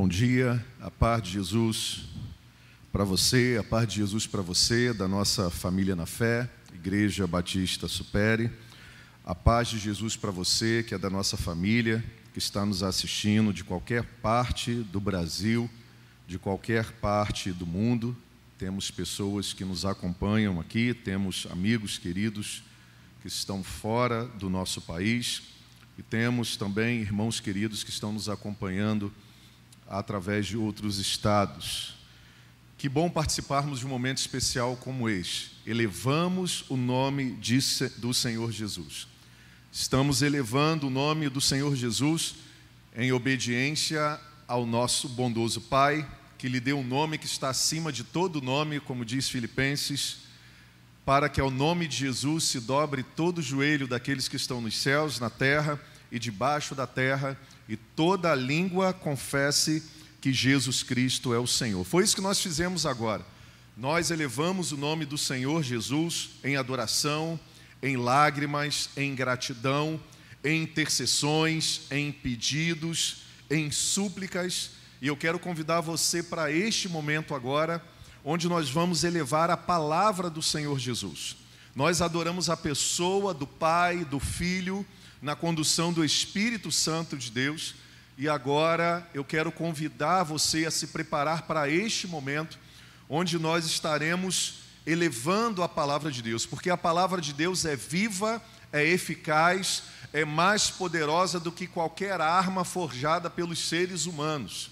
Bom dia, a paz de Jesus para você, a paz de Jesus para você, da nossa família na fé, Igreja Batista Supere. A paz de Jesus para você, que é da nossa família, que está nos assistindo de qualquer parte do Brasil, de qualquer parte do mundo. Temos pessoas que nos acompanham aqui, temos amigos queridos que estão fora do nosso país e temos também irmãos queridos que estão nos acompanhando através de outros estados. Que bom participarmos de um momento especial como este. Elevamos o nome de, do Senhor Jesus. Estamos elevando o nome do Senhor Jesus em obediência ao nosso bondoso Pai, que lhe deu um nome que está acima de todo nome, como diz Filipenses, para que ao nome de Jesus se dobre todo o joelho daqueles que estão nos céus, na terra e debaixo da terra e toda a língua confesse que Jesus Cristo é o Senhor. Foi isso que nós fizemos agora. Nós elevamos o nome do Senhor Jesus em adoração, em lágrimas, em gratidão, em intercessões, em pedidos, em súplicas, e eu quero convidar você para este momento agora, onde nós vamos elevar a palavra do Senhor Jesus. Nós adoramos a pessoa do Pai, do Filho, na condução do Espírito Santo de Deus. E agora eu quero convidar você a se preparar para este momento, onde nós estaremos elevando a palavra de Deus, porque a palavra de Deus é viva, é eficaz, é mais poderosa do que qualquer arma forjada pelos seres humanos.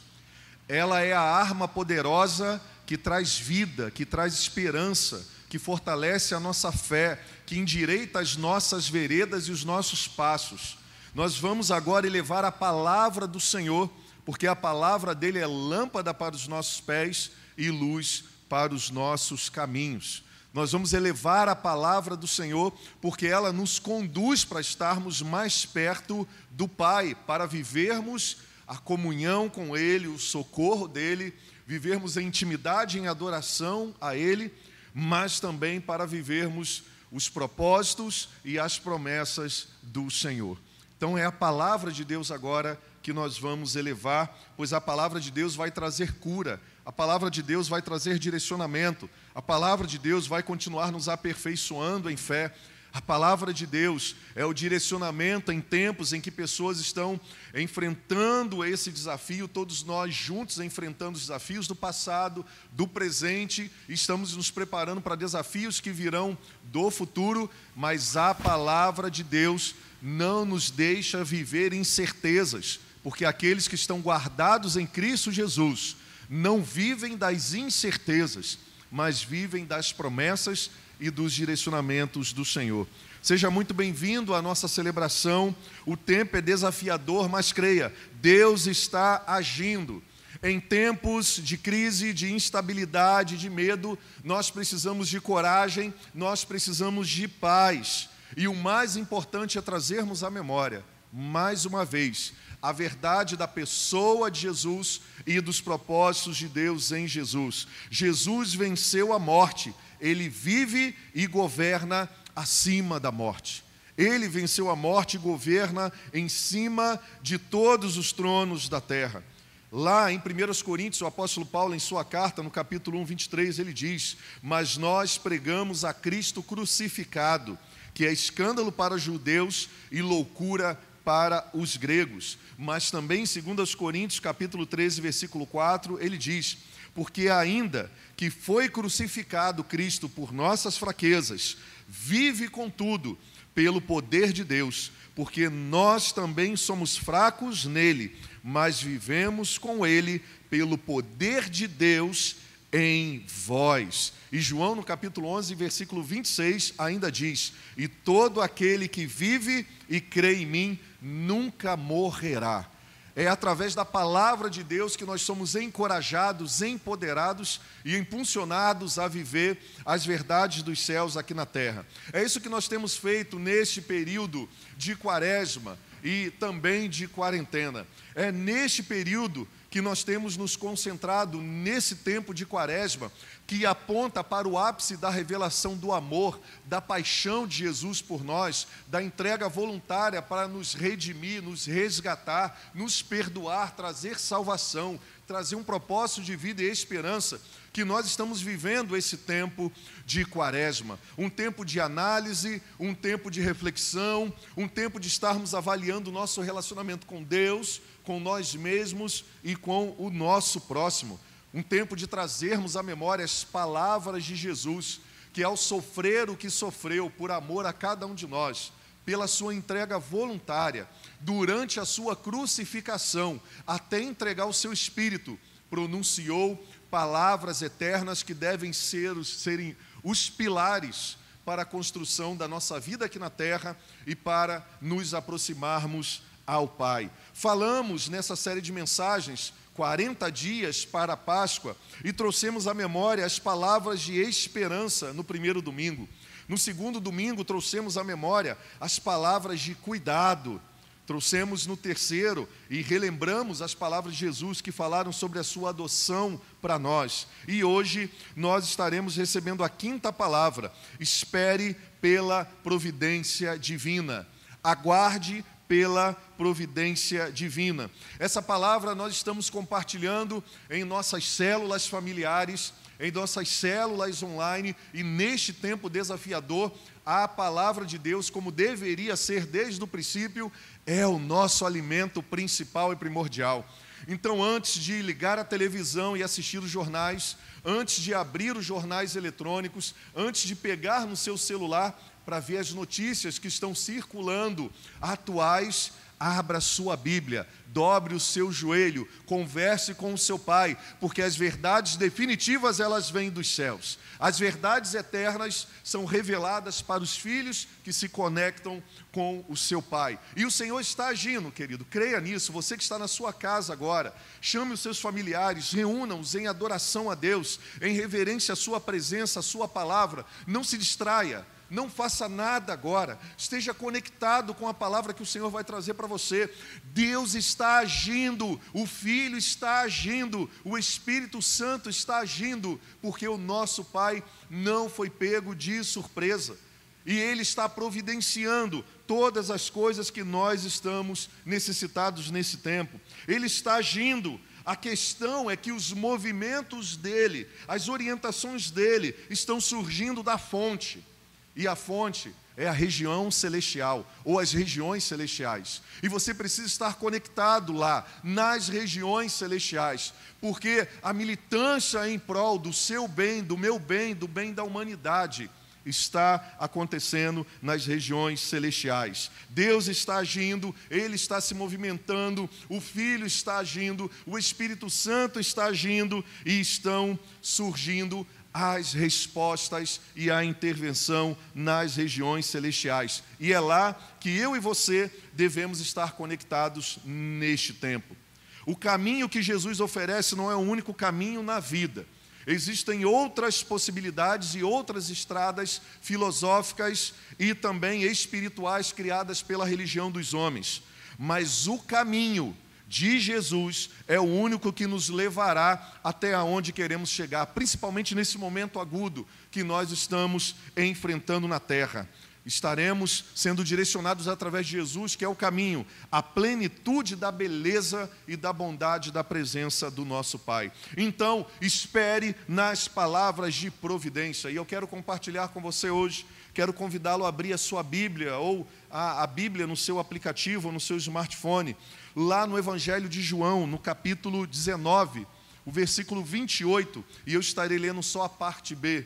Ela é a arma poderosa que traz vida, que traz esperança, que fortalece a nossa fé, que endireita as nossas veredas e os nossos passos. Nós vamos agora elevar a palavra do Senhor, porque a palavra dele é lâmpada para os nossos pés e luz para os nossos caminhos. Nós vamos elevar a palavra do Senhor, porque ela nos conduz para estarmos mais perto do Pai, para vivermos a comunhão com Ele, o socorro dEle, vivermos em intimidade, em adoração a Ele, mas também para vivermos os propósitos e as promessas do Senhor. Então é a palavra de Deus agora que nós vamos elevar, pois a palavra de Deus vai trazer cura, a palavra de Deus vai trazer direcionamento, a palavra de Deus vai continuar nos aperfeiçoando em fé, a palavra de Deus é o direcionamento em tempos em que pessoas estão enfrentando esse desafio, todos nós juntos enfrentando os desafios do passado, do presente, estamos nos preparando para desafios que virão do futuro, mas a palavra de Deus não nos deixa viver incertezas, porque aqueles que estão guardados em Cristo Jesus não vivem das incertezas, mas vivem das promessas e dos direcionamentos do Senhor. Seja muito bem-vindo à nossa celebração. O tempo é desafiador, mas creia, Deus está agindo. Em tempos de crise, de instabilidade, de medo, nós precisamos de coragem, nós precisamos de paz. E o mais importante é trazermos à memória, mais uma vez, a verdade da pessoa de Jesus e dos propósitos de Deus em Jesus. Jesus venceu a morte ele vive e governa acima da morte. Ele venceu a morte e governa em cima de todos os tronos da terra. Lá em 1 Coríntios, o apóstolo Paulo, em sua carta, no capítulo 1, 23, ele diz: Mas nós pregamos a Cristo crucificado, que é escândalo para os judeus e loucura para os gregos. Mas também em 2 Coríntios, capítulo 13, versículo 4, ele diz: Porque ainda que foi crucificado Cristo por nossas fraquezas, vive, contudo, pelo poder de Deus, porque nós também somos fracos nele, mas vivemos com ele pelo poder de Deus em vós. E João, no capítulo 11, versículo 26, ainda diz: E todo aquele que vive e crê em mim nunca morrerá. É através da palavra de Deus que nós somos encorajados, empoderados e impulsionados a viver as verdades dos céus aqui na terra. É isso que nós temos feito neste período de quaresma e também de quarentena. É neste período que nós temos nos concentrado nesse tempo de quaresma, que aponta para o ápice da revelação do amor, da paixão de Jesus por nós, da entrega voluntária para nos redimir, nos resgatar, nos perdoar, trazer salvação, trazer um propósito de vida e esperança, que nós estamos vivendo esse tempo de quaresma, um tempo de análise, um tempo de reflexão, um tempo de estarmos avaliando o nosso relacionamento com Deus, com nós mesmos e com o nosso próximo, um tempo de trazermos à memória as palavras de Jesus, que ao sofrer o que sofreu por amor a cada um de nós, pela sua entrega voluntária, durante a sua crucificação, até entregar o seu espírito, pronunciou palavras eternas que devem ser, serem os pilares para a construção da nossa vida aqui na terra e para nos aproximarmos ao Pai. Falamos nessa série de mensagens 40 dias para a Páscoa e trouxemos à memória as palavras de esperança no primeiro domingo. No segundo domingo, trouxemos à memória as palavras de cuidado. Trouxemos no terceiro e relembramos as palavras de Jesus que falaram sobre a sua adoção para nós. E hoje nós estaremos recebendo a quinta palavra: espere pela providência divina. Aguarde pela providência divina. Essa palavra nós estamos compartilhando em nossas células familiares em nossas células online e neste tempo desafiador, a palavra de Deus, como deveria ser desde o princípio, é o nosso alimento principal e primordial. Então, antes de ligar a televisão e assistir os jornais, antes de abrir os jornais eletrônicos, antes de pegar no seu celular para ver as notícias que estão circulando atuais, abra sua Bíblia, dobre o seu joelho, converse com o seu pai, porque as verdades definitivas elas vêm dos céus. As verdades eternas são reveladas para os filhos que se conectam com o seu pai. E o Senhor está agindo, querido. Creia nisso. Você que está na sua casa agora, chame os seus familiares, reúna-os em adoração a Deus, em reverência à sua presença, à sua palavra. Não se distraia não faça nada agora. Esteja conectado com a palavra que o Senhor vai trazer para você. Deus está agindo, o Filho está agindo, o Espírito Santo está agindo, porque o nosso Pai não foi pego de surpresa. E Ele está providenciando todas as coisas que nós estamos necessitados nesse tempo. Ele está agindo. A questão é que os movimentos dele, as orientações dele, estão surgindo da fonte. E a fonte é a região celestial, ou as regiões celestiais. E você precisa estar conectado lá, nas regiões celestiais, porque a militância em prol do seu bem, do meu bem, do bem da humanidade, está acontecendo nas regiões celestiais. Deus está agindo, Ele está se movimentando, o Filho está agindo, o Espírito Santo está agindo e estão surgindo as respostas e a intervenção nas regiões celestiais. E é lá que eu e você devemos estar conectados neste tempo. O caminho que Jesus oferece não é o único caminho na vida. Existem outras possibilidades e outras estradas filosóficas e também espirituais criadas pela religião dos homens. Mas o caminho de Jesus é o único que nos levará até aonde queremos chegar, principalmente nesse momento agudo que nós estamos enfrentando na terra. Estaremos sendo direcionados através de Jesus, que é o caminho, a plenitude da beleza e da bondade da presença do nosso Pai. Então, espere nas palavras de providência. E eu quero compartilhar com você hoje, quero convidá-lo a abrir a sua Bíblia ou a, a Bíblia no seu aplicativo ou no seu smartphone lá no Evangelho de João, no capítulo 19, o versículo 28, e eu estarei lendo só a parte B.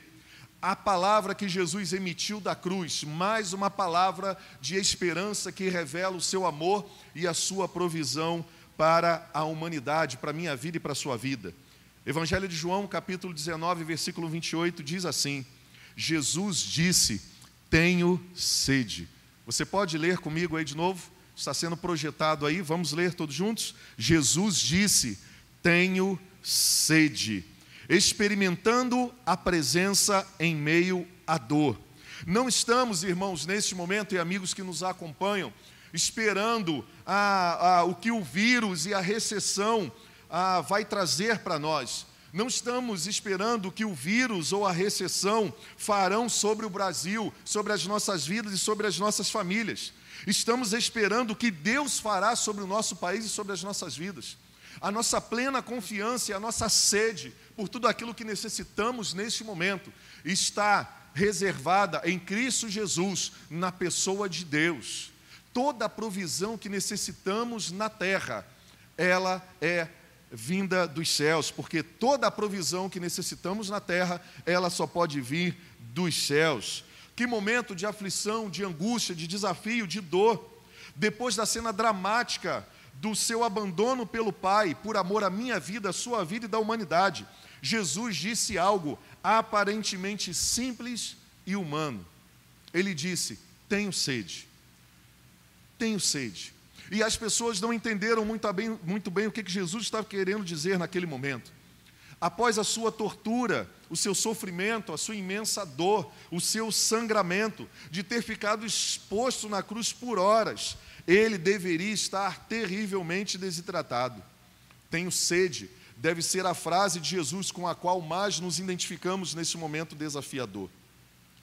A palavra que Jesus emitiu da cruz, mais uma palavra de esperança que revela o seu amor e a sua provisão para a humanidade, para a minha vida e para a sua vida. Evangelho de João, capítulo 19, versículo 28, diz assim: Jesus disse: Tenho sede. Você pode ler comigo aí de novo? Está sendo projetado aí, vamos ler todos juntos? Jesus disse: Tenho sede, experimentando a presença em meio à dor. Não estamos, irmãos, neste momento e amigos que nos acompanham, esperando a, a, o que o vírus e a recessão ah, vai trazer para nós. Não estamos esperando que o vírus ou a recessão farão sobre o Brasil, sobre as nossas vidas e sobre as nossas famílias. Estamos esperando o que Deus fará sobre o nosso país e sobre as nossas vidas. A nossa plena confiança e a nossa sede por tudo aquilo que necessitamos neste momento está reservada em Cristo Jesus, na pessoa de Deus. Toda a provisão que necessitamos na terra, ela é vinda dos céus, porque toda a provisão que necessitamos na terra, ela só pode vir dos céus. Que momento de aflição, de angústia, de desafio, de dor. Depois da cena dramática do seu abandono pelo Pai, por amor à minha vida, à sua vida e da humanidade, Jesus disse algo aparentemente simples e humano. Ele disse: Tenho sede. Tenho sede. E as pessoas não entenderam muito bem, muito bem o que Jesus estava querendo dizer naquele momento. Após a sua tortura, o seu sofrimento, a sua imensa dor, o seu sangramento, de ter ficado exposto na cruz por horas, ele deveria estar terrivelmente desidratado. Tenho sede, deve ser a frase de Jesus com a qual mais nos identificamos nesse momento desafiador.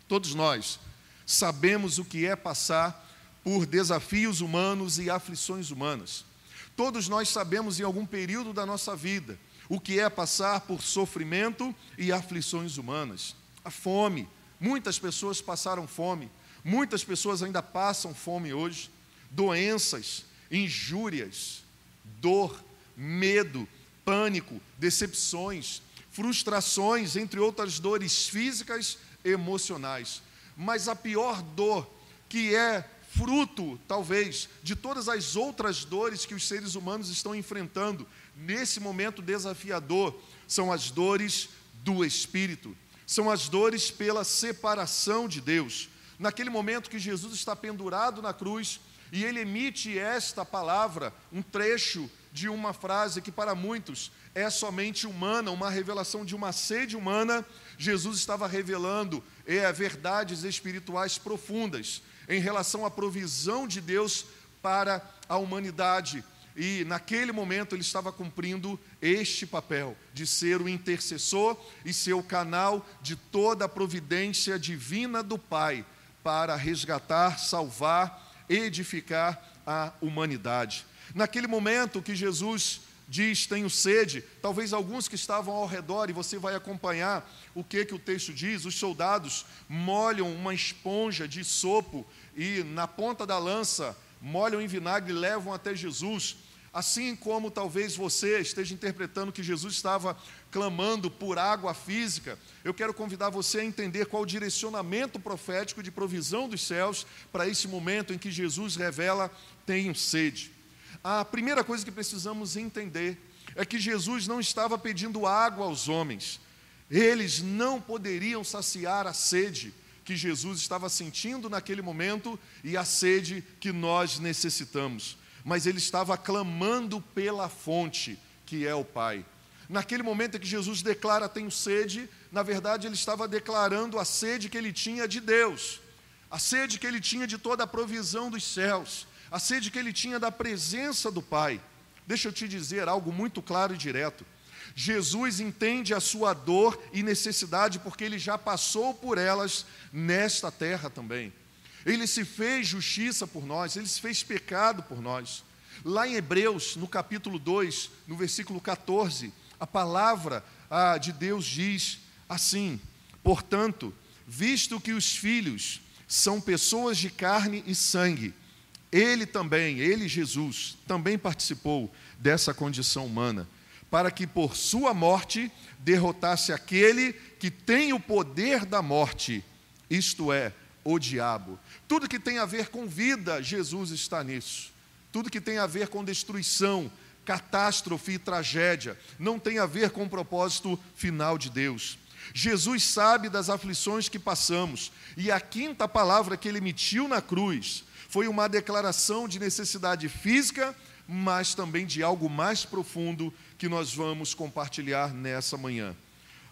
Todos nós sabemos o que é passar por desafios humanos e aflições humanas. Todos nós sabemos em algum período da nossa vida o que é passar por sofrimento e aflições humanas. A fome, muitas pessoas passaram fome, muitas pessoas ainda passam fome hoje. Doenças, injúrias, dor, medo, pânico, decepções, frustrações, entre outras dores físicas e emocionais. Mas a pior dor, que é fruto, talvez, de todas as outras dores que os seres humanos estão enfrentando. Nesse momento desafiador, são as dores do espírito, são as dores pela separação de Deus. Naquele momento que Jesus está pendurado na cruz e ele emite esta palavra, um trecho de uma frase que para muitos é somente humana, uma revelação de uma sede humana, Jesus estava revelando é, verdades espirituais profundas em relação à provisão de Deus para a humanidade. E naquele momento ele estava cumprindo este papel de ser o intercessor e ser o canal de toda a providência divina do Pai para resgatar, salvar, edificar a humanidade. Naquele momento que Jesus diz tenho sede, talvez alguns que estavam ao redor, e você vai acompanhar o que, que o texto diz, os soldados molham uma esponja de sopo e na ponta da lança molham em vinagre e levam até Jesus. Assim como talvez você esteja interpretando que Jesus estava clamando por água física, eu quero convidar você a entender qual o direcionamento profético de provisão dos céus para esse momento em que Jesus revela: tenho sede. A primeira coisa que precisamos entender é que Jesus não estava pedindo água aos homens, eles não poderiam saciar a sede que Jesus estava sentindo naquele momento e a sede que nós necessitamos. Mas ele estava clamando pela fonte, que é o Pai. Naquele momento em que Jesus declara tenho sede, na verdade ele estava declarando a sede que ele tinha de Deus, a sede que ele tinha de toda a provisão dos céus, a sede que ele tinha da presença do Pai. Deixa eu te dizer algo muito claro e direto. Jesus entende a sua dor e necessidade porque ele já passou por elas nesta terra também. Ele se fez justiça por nós, ele se fez pecado por nós. Lá em Hebreus, no capítulo 2, no versículo 14, a palavra ah, de Deus diz assim: Portanto, visto que os filhos são pessoas de carne e sangue, ele também, ele Jesus, também participou dessa condição humana para que por sua morte derrotasse aquele que tem o poder da morte, isto é, o diabo. Tudo que tem a ver com vida, Jesus está nisso. Tudo que tem a ver com destruição, catástrofe e tragédia, não tem a ver com o propósito final de Deus. Jesus sabe das aflições que passamos, e a quinta palavra que ele emitiu na cruz foi uma declaração de necessidade física, mas também de algo mais profundo que nós vamos compartilhar nessa manhã.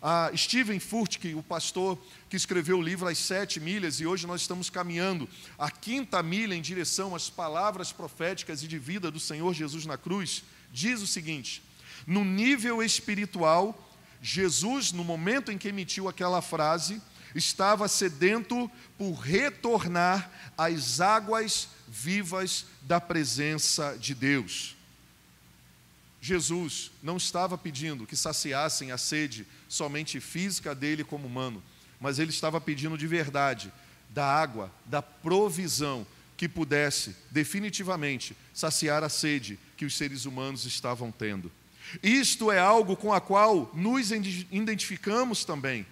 A Steven Furtick, o pastor que escreveu o livro As Sete Milhas, e hoje nós estamos caminhando a quinta milha em direção às palavras proféticas e de vida do Senhor Jesus na cruz, diz o seguinte: No nível espiritual, Jesus, no momento em que emitiu aquela frase, estava sedento por retornar às águas vivas da presença de Deus. Jesus não estava pedindo que saciassem a sede somente física dele como humano, mas ele estava pedindo de verdade da água, da provisão que pudesse definitivamente saciar a sede que os seres humanos estavam tendo. Isto é algo com a qual nos identificamos também.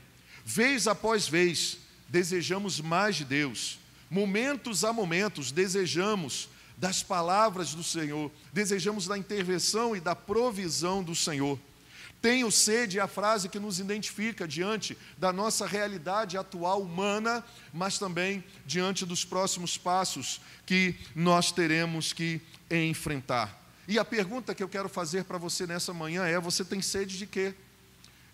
Vez após vez, desejamos mais de Deus. Momentos a momentos, desejamos das palavras do Senhor, desejamos da intervenção e da provisão do Senhor. Tenho sede é a frase que nos identifica diante da nossa realidade atual humana, mas também diante dos próximos passos que nós teremos que enfrentar. E a pergunta que eu quero fazer para você nessa manhã é: você tem sede de quê?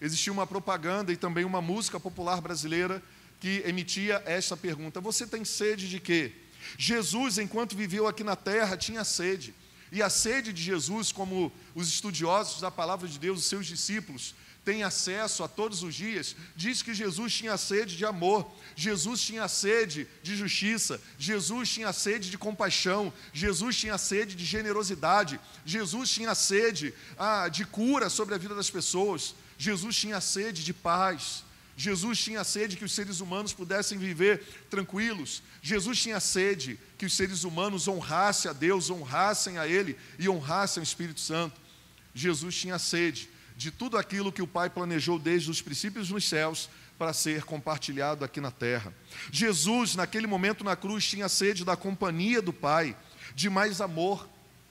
Existia uma propaganda e também uma música popular brasileira que emitia esta pergunta: Você tem sede de quê? Jesus, enquanto viveu aqui na terra, tinha sede. E a sede de Jesus, como os estudiosos da palavra de Deus, os seus discípulos, têm acesso a todos os dias, diz que Jesus tinha sede de amor, Jesus tinha sede de justiça, Jesus tinha sede de compaixão, Jesus tinha sede de generosidade, Jesus tinha sede ah, de cura sobre a vida das pessoas, Jesus tinha sede de paz. Jesus tinha sede que os seres humanos pudessem viver tranquilos. Jesus tinha sede que os seres humanos honrassem a Deus, honrassem a Ele e honrassem o Espírito Santo. Jesus tinha sede de tudo aquilo que o Pai planejou desde os princípios nos céus para ser compartilhado aqui na terra. Jesus, naquele momento na cruz, tinha sede da companhia do Pai, de mais amor,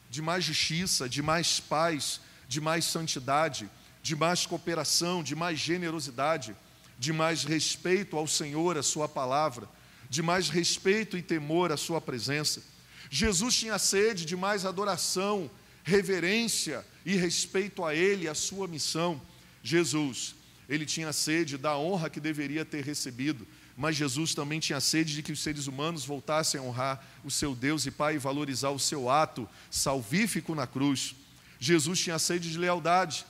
de mais justiça, de mais paz, de mais santidade, de mais cooperação, de mais generosidade de mais respeito ao Senhor, a Sua palavra, de mais respeito e temor à Sua presença. Jesus tinha sede de mais adoração, reverência e respeito a Ele e a Sua missão. Jesus, ele tinha sede da honra que deveria ter recebido, mas Jesus também tinha sede de que os seres humanos voltassem a honrar o seu Deus e Pai e valorizar o seu ato salvífico na cruz. Jesus tinha sede de lealdade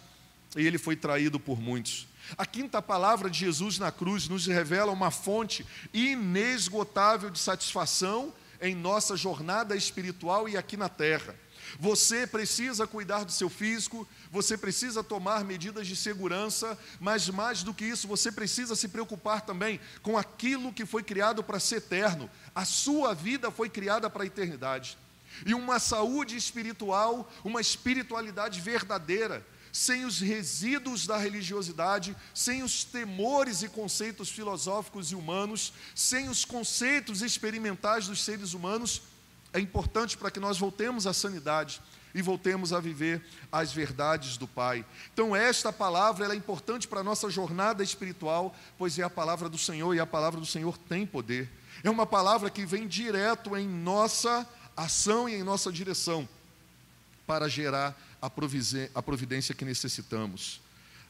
e ele foi traído por muitos. A quinta palavra de Jesus na cruz nos revela uma fonte inesgotável de satisfação em nossa jornada espiritual e aqui na terra. Você precisa cuidar do seu físico, você precisa tomar medidas de segurança, mas mais do que isso, você precisa se preocupar também com aquilo que foi criado para ser eterno. A sua vida foi criada para a eternidade. E uma saúde espiritual, uma espiritualidade verdadeira, sem os resíduos da religiosidade, sem os temores e conceitos filosóficos e humanos, sem os conceitos experimentais dos seres humanos, é importante para que nós voltemos à sanidade e voltemos a viver as verdades do Pai. Então, esta palavra é importante para a nossa jornada espiritual, pois é a palavra do Senhor e a palavra do Senhor tem poder. É uma palavra que vem direto em nossa ação e em nossa direção para gerar a providência que necessitamos.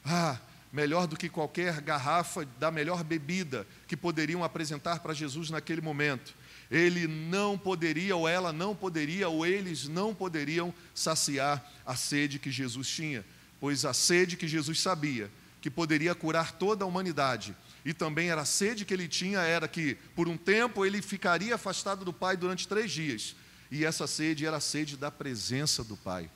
Ah, melhor do que qualquer garrafa da melhor bebida que poderiam apresentar para Jesus naquele momento. Ele não poderia, ou ela não poderia, ou eles não poderiam saciar a sede que Jesus tinha, pois a sede que Jesus sabia que poderia curar toda a humanidade, e também era a sede que ele tinha, era que por um tempo ele ficaria afastado do Pai durante três dias, e essa sede era a sede da presença do Pai.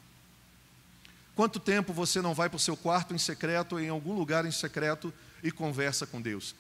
Quanto tempo você não vai para o seu quarto em secreto, em algum lugar em secreto, e conversa com Deus?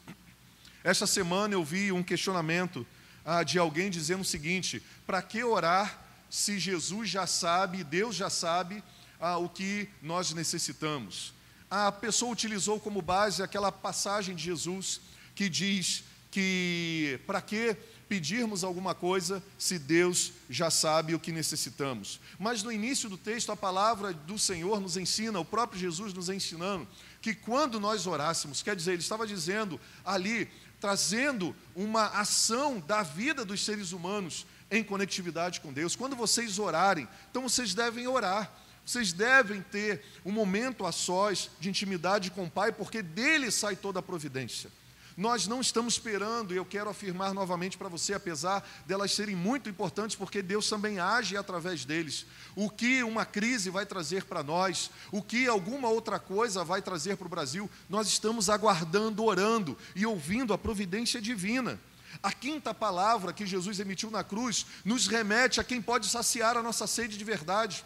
Esta semana eu vi um questionamento ah, de alguém dizendo o seguinte: para que orar se Jesus já sabe, Deus já sabe ah, o que nós necessitamos? A pessoa utilizou como base aquela passagem de Jesus que diz que para que pedirmos alguma coisa se Deus já sabe o que necessitamos. Mas no início do texto, a palavra do Senhor nos ensina, o próprio Jesus nos ensinando, que quando nós orássemos, quer dizer, ele estava dizendo ali, trazendo uma ação da vida dos seres humanos em conectividade com Deus. Quando vocês orarem, então vocês devem orar. Vocês devem ter um momento a sós de intimidade com o Pai, porque dele sai toda a providência. Nós não estamos esperando, e eu quero afirmar novamente para você, apesar delas serem muito importantes, porque Deus também age através deles. O que uma crise vai trazer para nós, o que alguma outra coisa vai trazer para o Brasil, nós estamos aguardando, orando e ouvindo a providência divina. A quinta palavra que Jesus emitiu na cruz nos remete a quem pode saciar a nossa sede de verdade,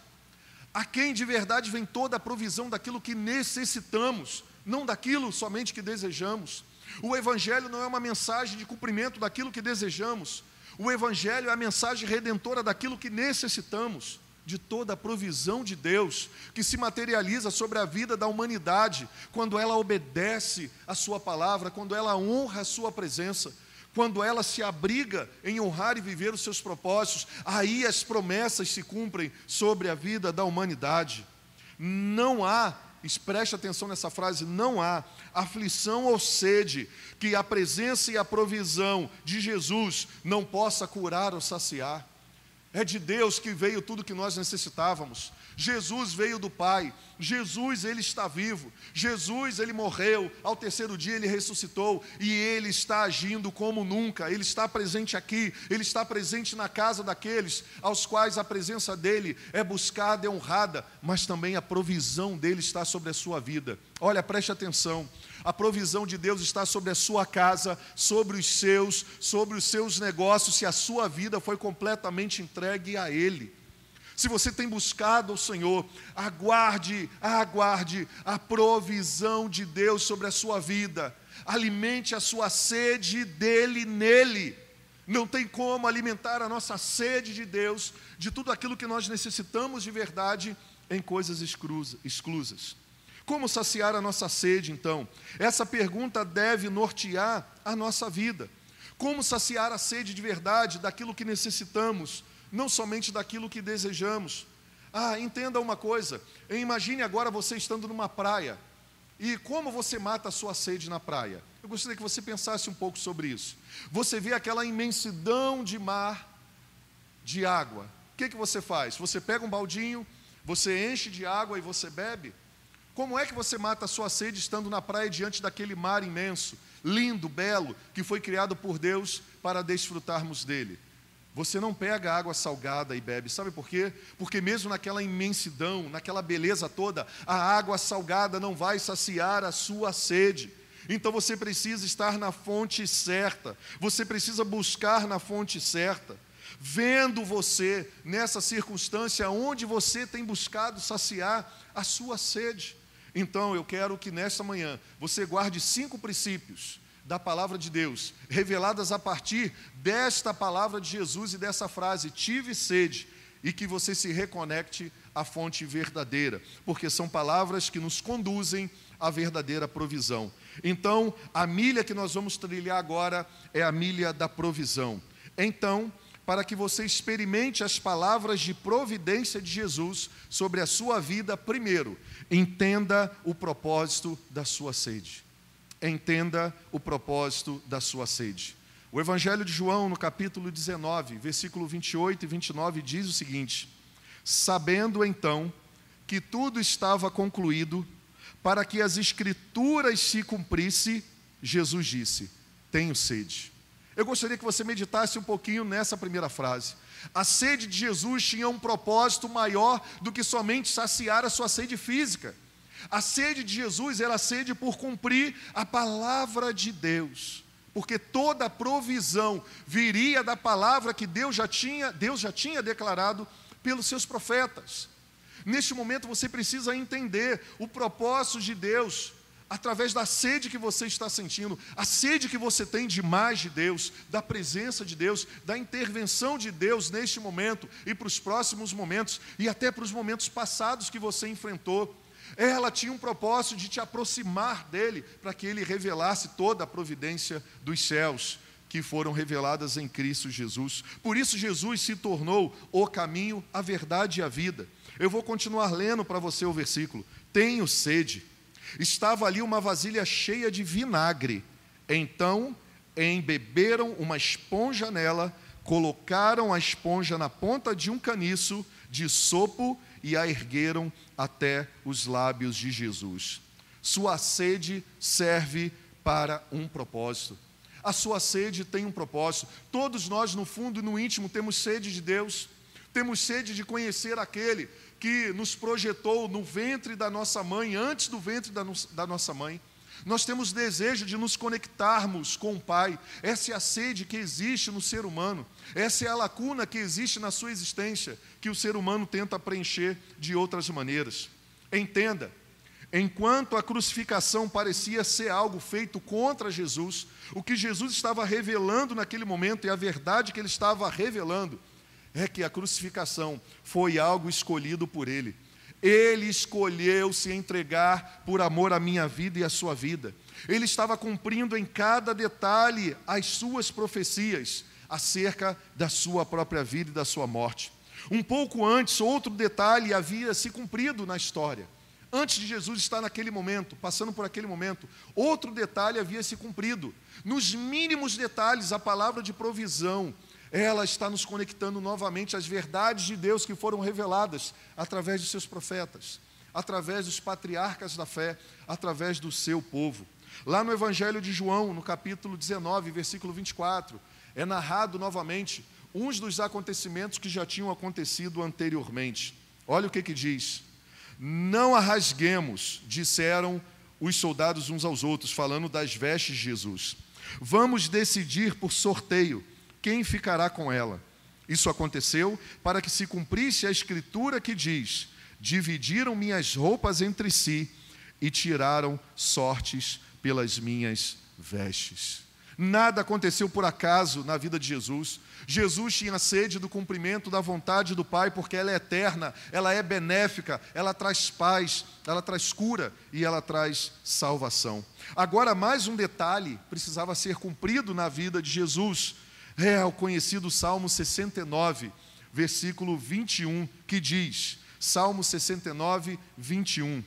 a quem de verdade vem toda a provisão daquilo que necessitamos, não daquilo somente que desejamos. O Evangelho não é uma mensagem de cumprimento daquilo que desejamos. O Evangelho é a mensagem redentora daquilo que necessitamos, de toda a provisão de Deus, que se materializa sobre a vida da humanidade, quando ela obedece a Sua palavra, quando ela honra a Sua presença, quando ela se abriga em honrar e viver os seus propósitos, aí as promessas se cumprem sobre a vida da humanidade. Não há preste atenção nessa frase, não há aflição ou sede que a presença e a provisão de Jesus não possa curar ou saciar. É de Deus que veio tudo que nós necessitávamos. Jesus veio do Pai. Jesus, ele está vivo. Jesus, ele morreu. Ao terceiro dia, ele ressuscitou. E ele está agindo como nunca. Ele está presente aqui. Ele está presente na casa daqueles aos quais a presença dele é buscada, é honrada. Mas também a provisão dele está sobre a sua vida. Olha, preste atenção. A provisão de Deus está sobre a sua casa, sobre os seus, sobre os seus negócios, se a sua vida foi completamente entregue a Ele. Se você tem buscado o Senhor, aguarde, aguarde a provisão de Deus sobre a sua vida. Alimente a sua sede dele nele. Não tem como alimentar a nossa sede de Deus, de tudo aquilo que nós necessitamos de verdade, em coisas exclusas. Como saciar a nossa sede, então? Essa pergunta deve nortear a nossa vida. Como saciar a sede de verdade daquilo que necessitamos, não somente daquilo que desejamos. Ah, entenda uma coisa: imagine agora você estando numa praia. E como você mata a sua sede na praia? Eu gostaria que você pensasse um pouco sobre isso. Você vê aquela imensidão de mar, de água. O que, que você faz? Você pega um baldinho, você enche de água e você bebe? Como é que você mata a sua sede estando na praia diante daquele mar imenso, lindo, belo, que foi criado por Deus para desfrutarmos dele? Você não pega água salgada e bebe, sabe por quê? Porque mesmo naquela imensidão, naquela beleza toda, a água salgada não vai saciar a sua sede. Então você precisa estar na fonte certa, você precisa buscar na fonte certa. Vendo você nessa circunstância onde você tem buscado saciar a sua sede. Então eu quero que nesta manhã você guarde cinco princípios da palavra de Deus, reveladas a partir desta palavra de Jesus e dessa frase: tive sede, e que você se reconecte à fonte verdadeira, porque são palavras que nos conduzem à verdadeira provisão. Então, a milha que nós vamos trilhar agora é a milha da provisão. Então, para que você experimente as palavras de providência de Jesus sobre a sua vida, primeiro, entenda o propósito da sua sede entenda o propósito da sua sede. O Evangelho de João, no capítulo 19, versículo 28 e 29, diz o seguinte: Sabendo então que tudo estava concluído, para que as Escrituras se cumprissem, Jesus disse: Tenho sede. Eu gostaria que você meditasse um pouquinho nessa primeira frase. A sede de Jesus tinha um propósito maior do que somente saciar a sua sede física. A sede de Jesus era a sede por cumprir a palavra de Deus, porque toda a provisão viria da palavra que Deus já tinha, Deus já tinha declarado pelos seus profetas. Neste momento você precisa entender o propósito de Deus através da sede que você está sentindo, a sede que você tem de mais de Deus, da presença de Deus, da intervenção de Deus neste momento e para os próximos momentos e até para os momentos passados que você enfrentou. Ela tinha um propósito de te aproximar dele, para que ele revelasse toda a providência dos céus que foram reveladas em Cristo Jesus. Por isso, Jesus se tornou o caminho, a verdade e a vida. Eu vou continuar lendo para você o versículo. Tenho sede. Estava ali uma vasilha cheia de vinagre. Então embeberam uma esponja nela, colocaram a esponja na ponta de um caniço de sopo e a ergueram até os lábios de Jesus. Sua sede serve para um propósito. A sua sede tem um propósito. Todos nós, no fundo e no íntimo, temos sede de Deus, temos sede de conhecer aquele que nos projetou no ventre da nossa mãe, antes do ventre da, no, da nossa mãe. Nós temos desejo de nos conectarmos com o Pai. Essa é a sede que existe no ser humano. Essa é a lacuna que existe na sua existência, que o ser humano tenta preencher de outras maneiras. Entenda, enquanto a crucificação parecia ser algo feito contra Jesus, o que Jesus estava revelando naquele momento e a verdade que ele estava revelando é que a crucificação foi algo escolhido por ele. Ele escolheu se entregar por amor à minha vida e à sua vida. Ele estava cumprindo em cada detalhe as suas profecias acerca da sua própria vida e da sua morte. Um pouco antes, outro detalhe havia se cumprido na história. Antes de Jesus estar naquele momento, passando por aquele momento, outro detalhe havia se cumprido. Nos mínimos detalhes, a palavra de provisão, ela está nos conectando novamente às verdades de Deus que foram reveladas através de seus profetas, através dos patriarcas da fé, através do seu povo. Lá no Evangelho de João, no capítulo 19, versículo 24, é narrado novamente uns dos acontecimentos que já tinham acontecido anteriormente. Olha o que, que diz: Não a rasguemos, disseram os soldados uns aos outros, falando das vestes de Jesus. Vamos decidir por sorteio quem ficará com ela. Isso aconteceu para que se cumprisse a escritura que diz: Dividiram minhas roupas entre si e tiraram sortes pelas minhas vestes. Nada aconteceu por acaso na vida de Jesus. Jesus tinha sede do cumprimento da vontade do Pai, porque ela é eterna, ela é benéfica, ela traz paz, ela traz cura e ela traz salvação. Agora, mais um detalhe precisava ser cumprido na vida de Jesus é o conhecido Salmo 69, versículo 21, que diz: Salmo 69, 21.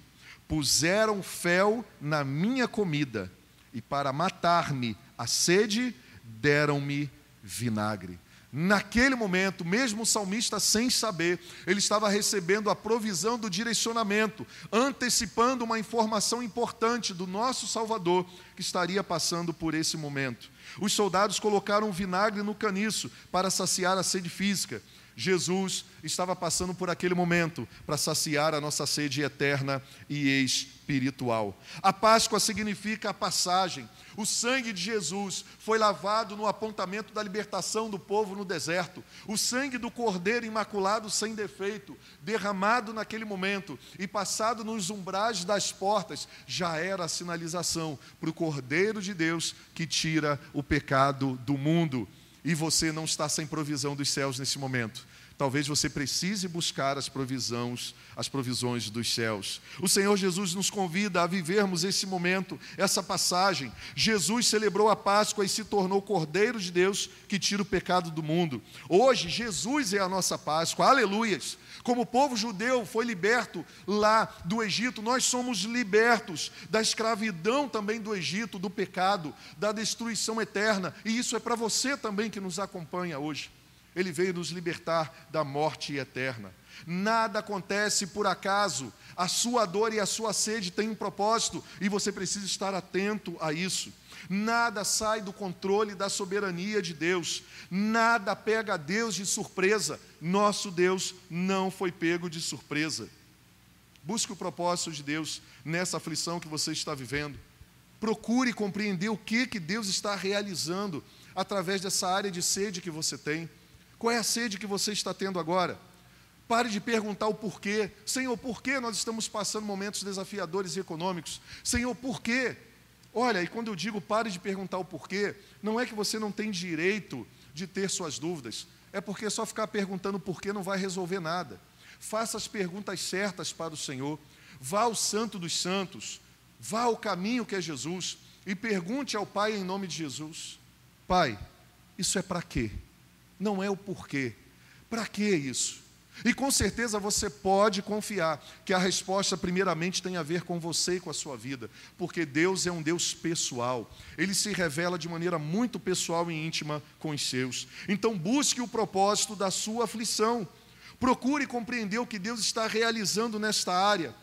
Puseram fel na minha comida, e para matar-me a sede, deram-me vinagre. Naquele momento, mesmo o salmista sem saber, ele estava recebendo a provisão do direcionamento, antecipando uma informação importante do nosso Salvador que estaria passando por esse momento. Os soldados colocaram vinagre no caniço para saciar a sede física. Jesus estava passando por aquele momento para saciar a nossa sede eterna e espiritual. A Páscoa significa a passagem. O sangue de Jesus foi lavado no apontamento da libertação do povo no deserto. O sangue do Cordeiro imaculado sem defeito, derramado naquele momento e passado nos umbrais das portas, já era a sinalização para o Cordeiro de Deus que tira o pecado do mundo e você não está sem provisão dos céus nesse momento. Talvez você precise buscar as provisões, as provisões dos céus. O Senhor Jesus nos convida a vivermos esse momento, essa passagem. Jesus celebrou a Páscoa e se tornou Cordeiro de Deus que tira o pecado do mundo. Hoje Jesus é a nossa Páscoa. Aleluias. Como o povo judeu foi liberto lá do Egito, nós somos libertos da escravidão também do Egito, do pecado, da destruição eterna. E isso é para você também que nos acompanha hoje. Ele veio nos libertar da morte eterna. Nada acontece por acaso. A sua dor e a sua sede têm um propósito e você precisa estar atento a isso. Nada sai do controle da soberania de Deus. Nada pega Deus de surpresa. Nosso Deus não foi pego de surpresa. Busque o propósito de Deus nessa aflição que você está vivendo. Procure compreender o que, que Deus está realizando através dessa área de sede que você tem. Qual é a sede que você está tendo agora? Pare de perguntar o porquê. Senhor, por que nós estamos passando momentos desafiadores e econômicos? Senhor, por quê? Olha, e quando eu digo pare de perguntar o porquê, não é que você não tem direito de ter suas dúvidas, é porque só ficar perguntando porquê não vai resolver nada. Faça as perguntas certas para o Senhor, vá ao Santo dos Santos, vá ao caminho que é Jesus e pergunte ao Pai em nome de Jesus: Pai, isso é para quê? não é o porquê. Para que isso? E com certeza você pode confiar que a resposta, primeiramente, tem a ver com você e com a sua vida, porque Deus é um Deus pessoal, ele se revela de maneira muito pessoal e íntima com os seus. Então, busque o propósito da sua aflição, procure compreender o que Deus está realizando nesta área,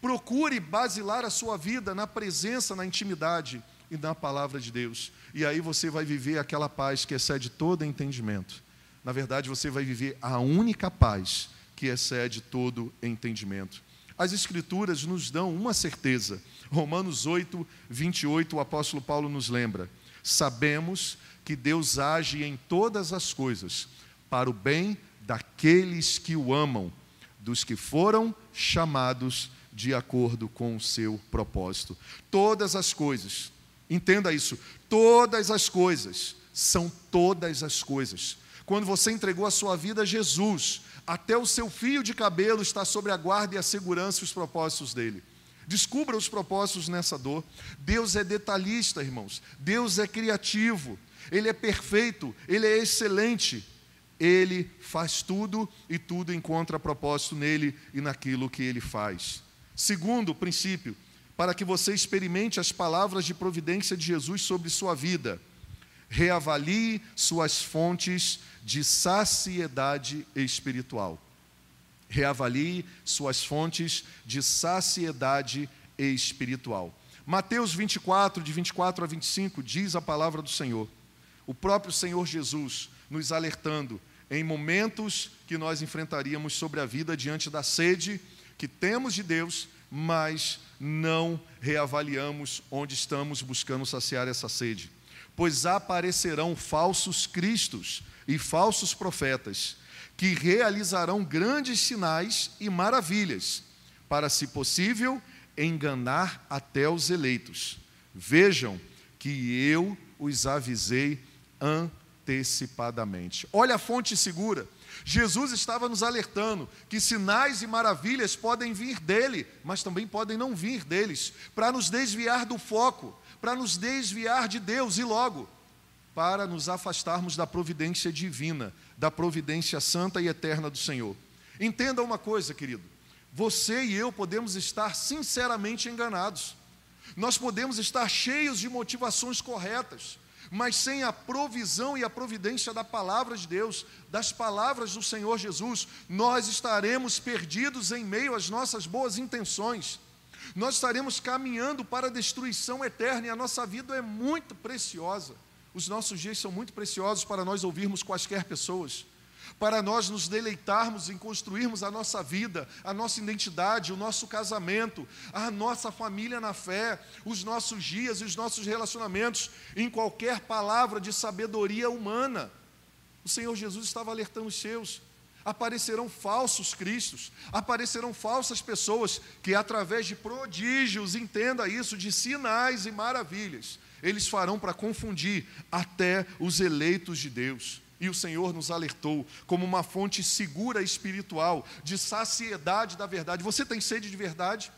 procure basilar a sua vida na presença, na intimidade e na palavra de Deus. E aí você vai viver aquela paz que excede todo entendimento. Na verdade, você vai viver a única paz que excede todo entendimento. As Escrituras nos dão uma certeza. Romanos 8, 28, o apóstolo Paulo nos lembra: Sabemos que Deus age em todas as coisas para o bem daqueles que o amam, dos que foram chamados de acordo com o seu propósito. Todas as coisas, entenda isso, todas as coisas são todas as coisas. Quando você entregou a sua vida a Jesus, até o seu fio de cabelo está sobre a guarda e a segurança e os propósitos dele. Descubra os propósitos nessa dor. Deus é detalhista, irmãos. Deus é criativo. Ele é perfeito. Ele é excelente. Ele faz tudo e tudo encontra propósito nele e naquilo que ele faz. Segundo princípio, para que você experimente as palavras de providência de Jesus sobre sua vida, reavalie suas fontes de saciedade espiritual. Reavalie suas fontes de saciedade espiritual. Mateus 24, de 24 a 25, diz a palavra do Senhor. O próprio Senhor Jesus nos alertando em momentos que nós enfrentaríamos sobre a vida diante da sede que temos de Deus, mas não reavaliamos onde estamos buscando saciar essa sede. Pois aparecerão falsos cristos e falsos profetas, que realizarão grandes sinais e maravilhas, para, se possível, enganar até os eleitos. Vejam que eu os avisei antecipadamente. Olha a fonte segura. Jesus estava nos alertando que sinais e maravilhas podem vir dele, mas também podem não vir deles, para nos desviar do foco, para nos desviar de Deus e logo para nos afastarmos da providência divina, da providência santa e eterna do Senhor. Entenda uma coisa, querido. Você e eu podemos estar sinceramente enganados. Nós podemos estar cheios de motivações corretas, mas sem a provisão e a providência da palavra de Deus, das palavras do Senhor Jesus, nós estaremos perdidos em meio às nossas boas intenções. Nós estaremos caminhando para a destruição eterna e a nossa vida é muito preciosa. Os nossos dias são muito preciosos para nós ouvirmos quaisquer pessoas para nós nos deleitarmos em construirmos a nossa vida, a nossa identidade, o nosso casamento, a nossa família na fé, os nossos dias e os nossos relacionamentos em qualquer palavra de sabedoria humana. O Senhor Jesus estava alertando os seus. Aparecerão falsos cristos, aparecerão falsas pessoas que, através de prodígios, entenda isso, de sinais e maravilhas, eles farão para confundir até os eleitos de Deus. E o Senhor nos alertou como uma fonte segura espiritual, de saciedade da verdade. Você tem sede de verdade?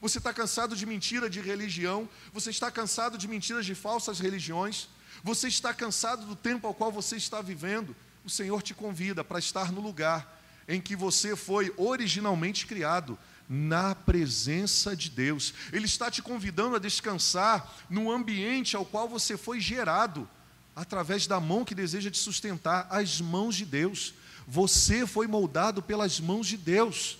Você está cansado de mentira de religião? Você está cansado de mentiras de falsas religiões? Você está cansado do tempo ao qual você está vivendo? O Senhor te convida para estar no lugar em que você foi originalmente criado, na presença de Deus. Ele está te convidando a descansar no ambiente ao qual você foi gerado através da mão que deseja te sustentar, as mãos de Deus. Você foi moldado pelas mãos de Deus,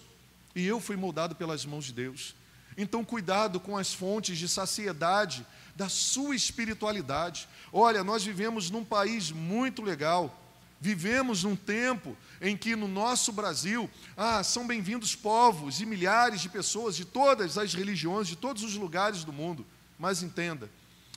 e eu fui moldado pelas mãos de Deus. Então, cuidado com as fontes de saciedade da sua espiritualidade. Olha, nós vivemos num país muito legal, vivemos num tempo em que no nosso Brasil, ah, são bem-vindos povos e milhares de pessoas de todas as religiões, de todos os lugares do mundo. Mas entenda,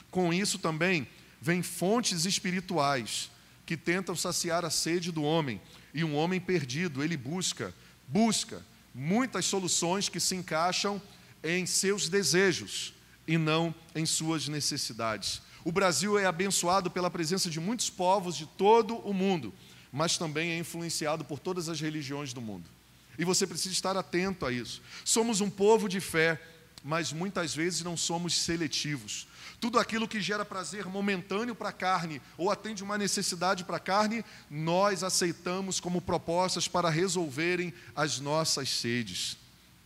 com isso também vêm fontes espirituais que tentam saciar a sede do homem. E um homem perdido, ele busca, busca muitas soluções que se encaixam em seus desejos e não em suas necessidades. O Brasil é abençoado pela presença de muitos povos de todo o mundo, mas também é influenciado por todas as religiões do mundo. E você precisa estar atento a isso. Somos um povo de fé, mas muitas vezes não somos seletivos. Tudo aquilo que gera prazer momentâneo para a carne ou atende uma necessidade para a carne, nós aceitamos como propostas para resolverem as nossas sedes.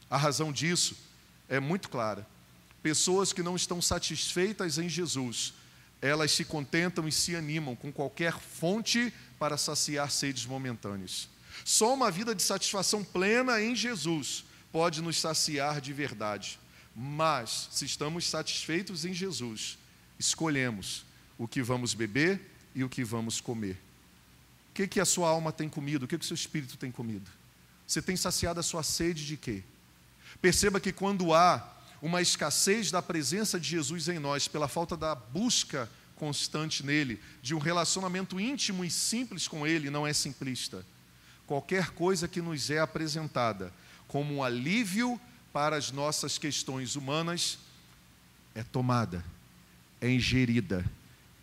A razão disso é muito clara. Pessoas que não estão satisfeitas em Jesus, elas se contentam e se animam com qualquer fonte para saciar sedes momentâneas. Só uma vida de satisfação plena em Jesus pode nos saciar de verdade. Mas, se estamos satisfeitos em Jesus, escolhemos o que vamos beber e o que vamos comer. O que, que a sua alma tem comido? O que, que o seu espírito tem comido? Você tem saciado a sua sede de quê? Perceba que quando há uma escassez da presença de Jesus em nós, pela falta da busca constante nele, de um relacionamento íntimo e simples com ele, não é simplista. Qualquer coisa que nos é apresentada como um alívio para as nossas questões humanas é tomada, é ingerida.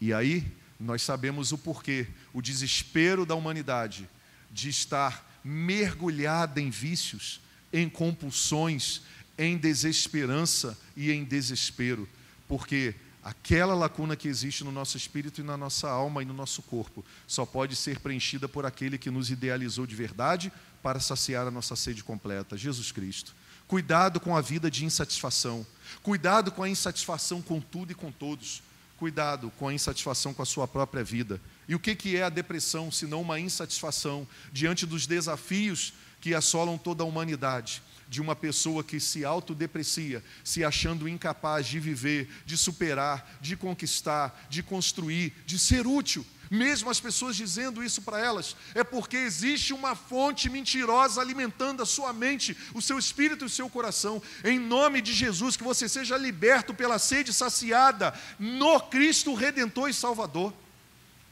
E aí nós sabemos o porquê, o desespero da humanidade de estar mergulhada em vícios, em compulsões, em desesperança e em desespero, porque aquela lacuna que existe no nosso espírito e na nossa alma e no nosso corpo só pode ser preenchida por aquele que nos idealizou de verdade para saciar a nossa sede completa, Jesus Cristo. Cuidado com a vida de insatisfação, cuidado com a insatisfação com tudo e com todos, cuidado com a insatisfação com a sua própria vida. E o que, que é a depressão, se não uma insatisfação diante dos desafios que assolam toda a humanidade? De uma pessoa que se autodeprecia, se achando incapaz de viver, de superar, de conquistar, de construir, de ser útil. Mesmo as pessoas dizendo isso para elas, é porque existe uma fonte mentirosa alimentando a sua mente, o seu espírito e o seu coração. Em nome de Jesus, que você seja liberto pela sede saciada no Cristo Redentor e Salvador.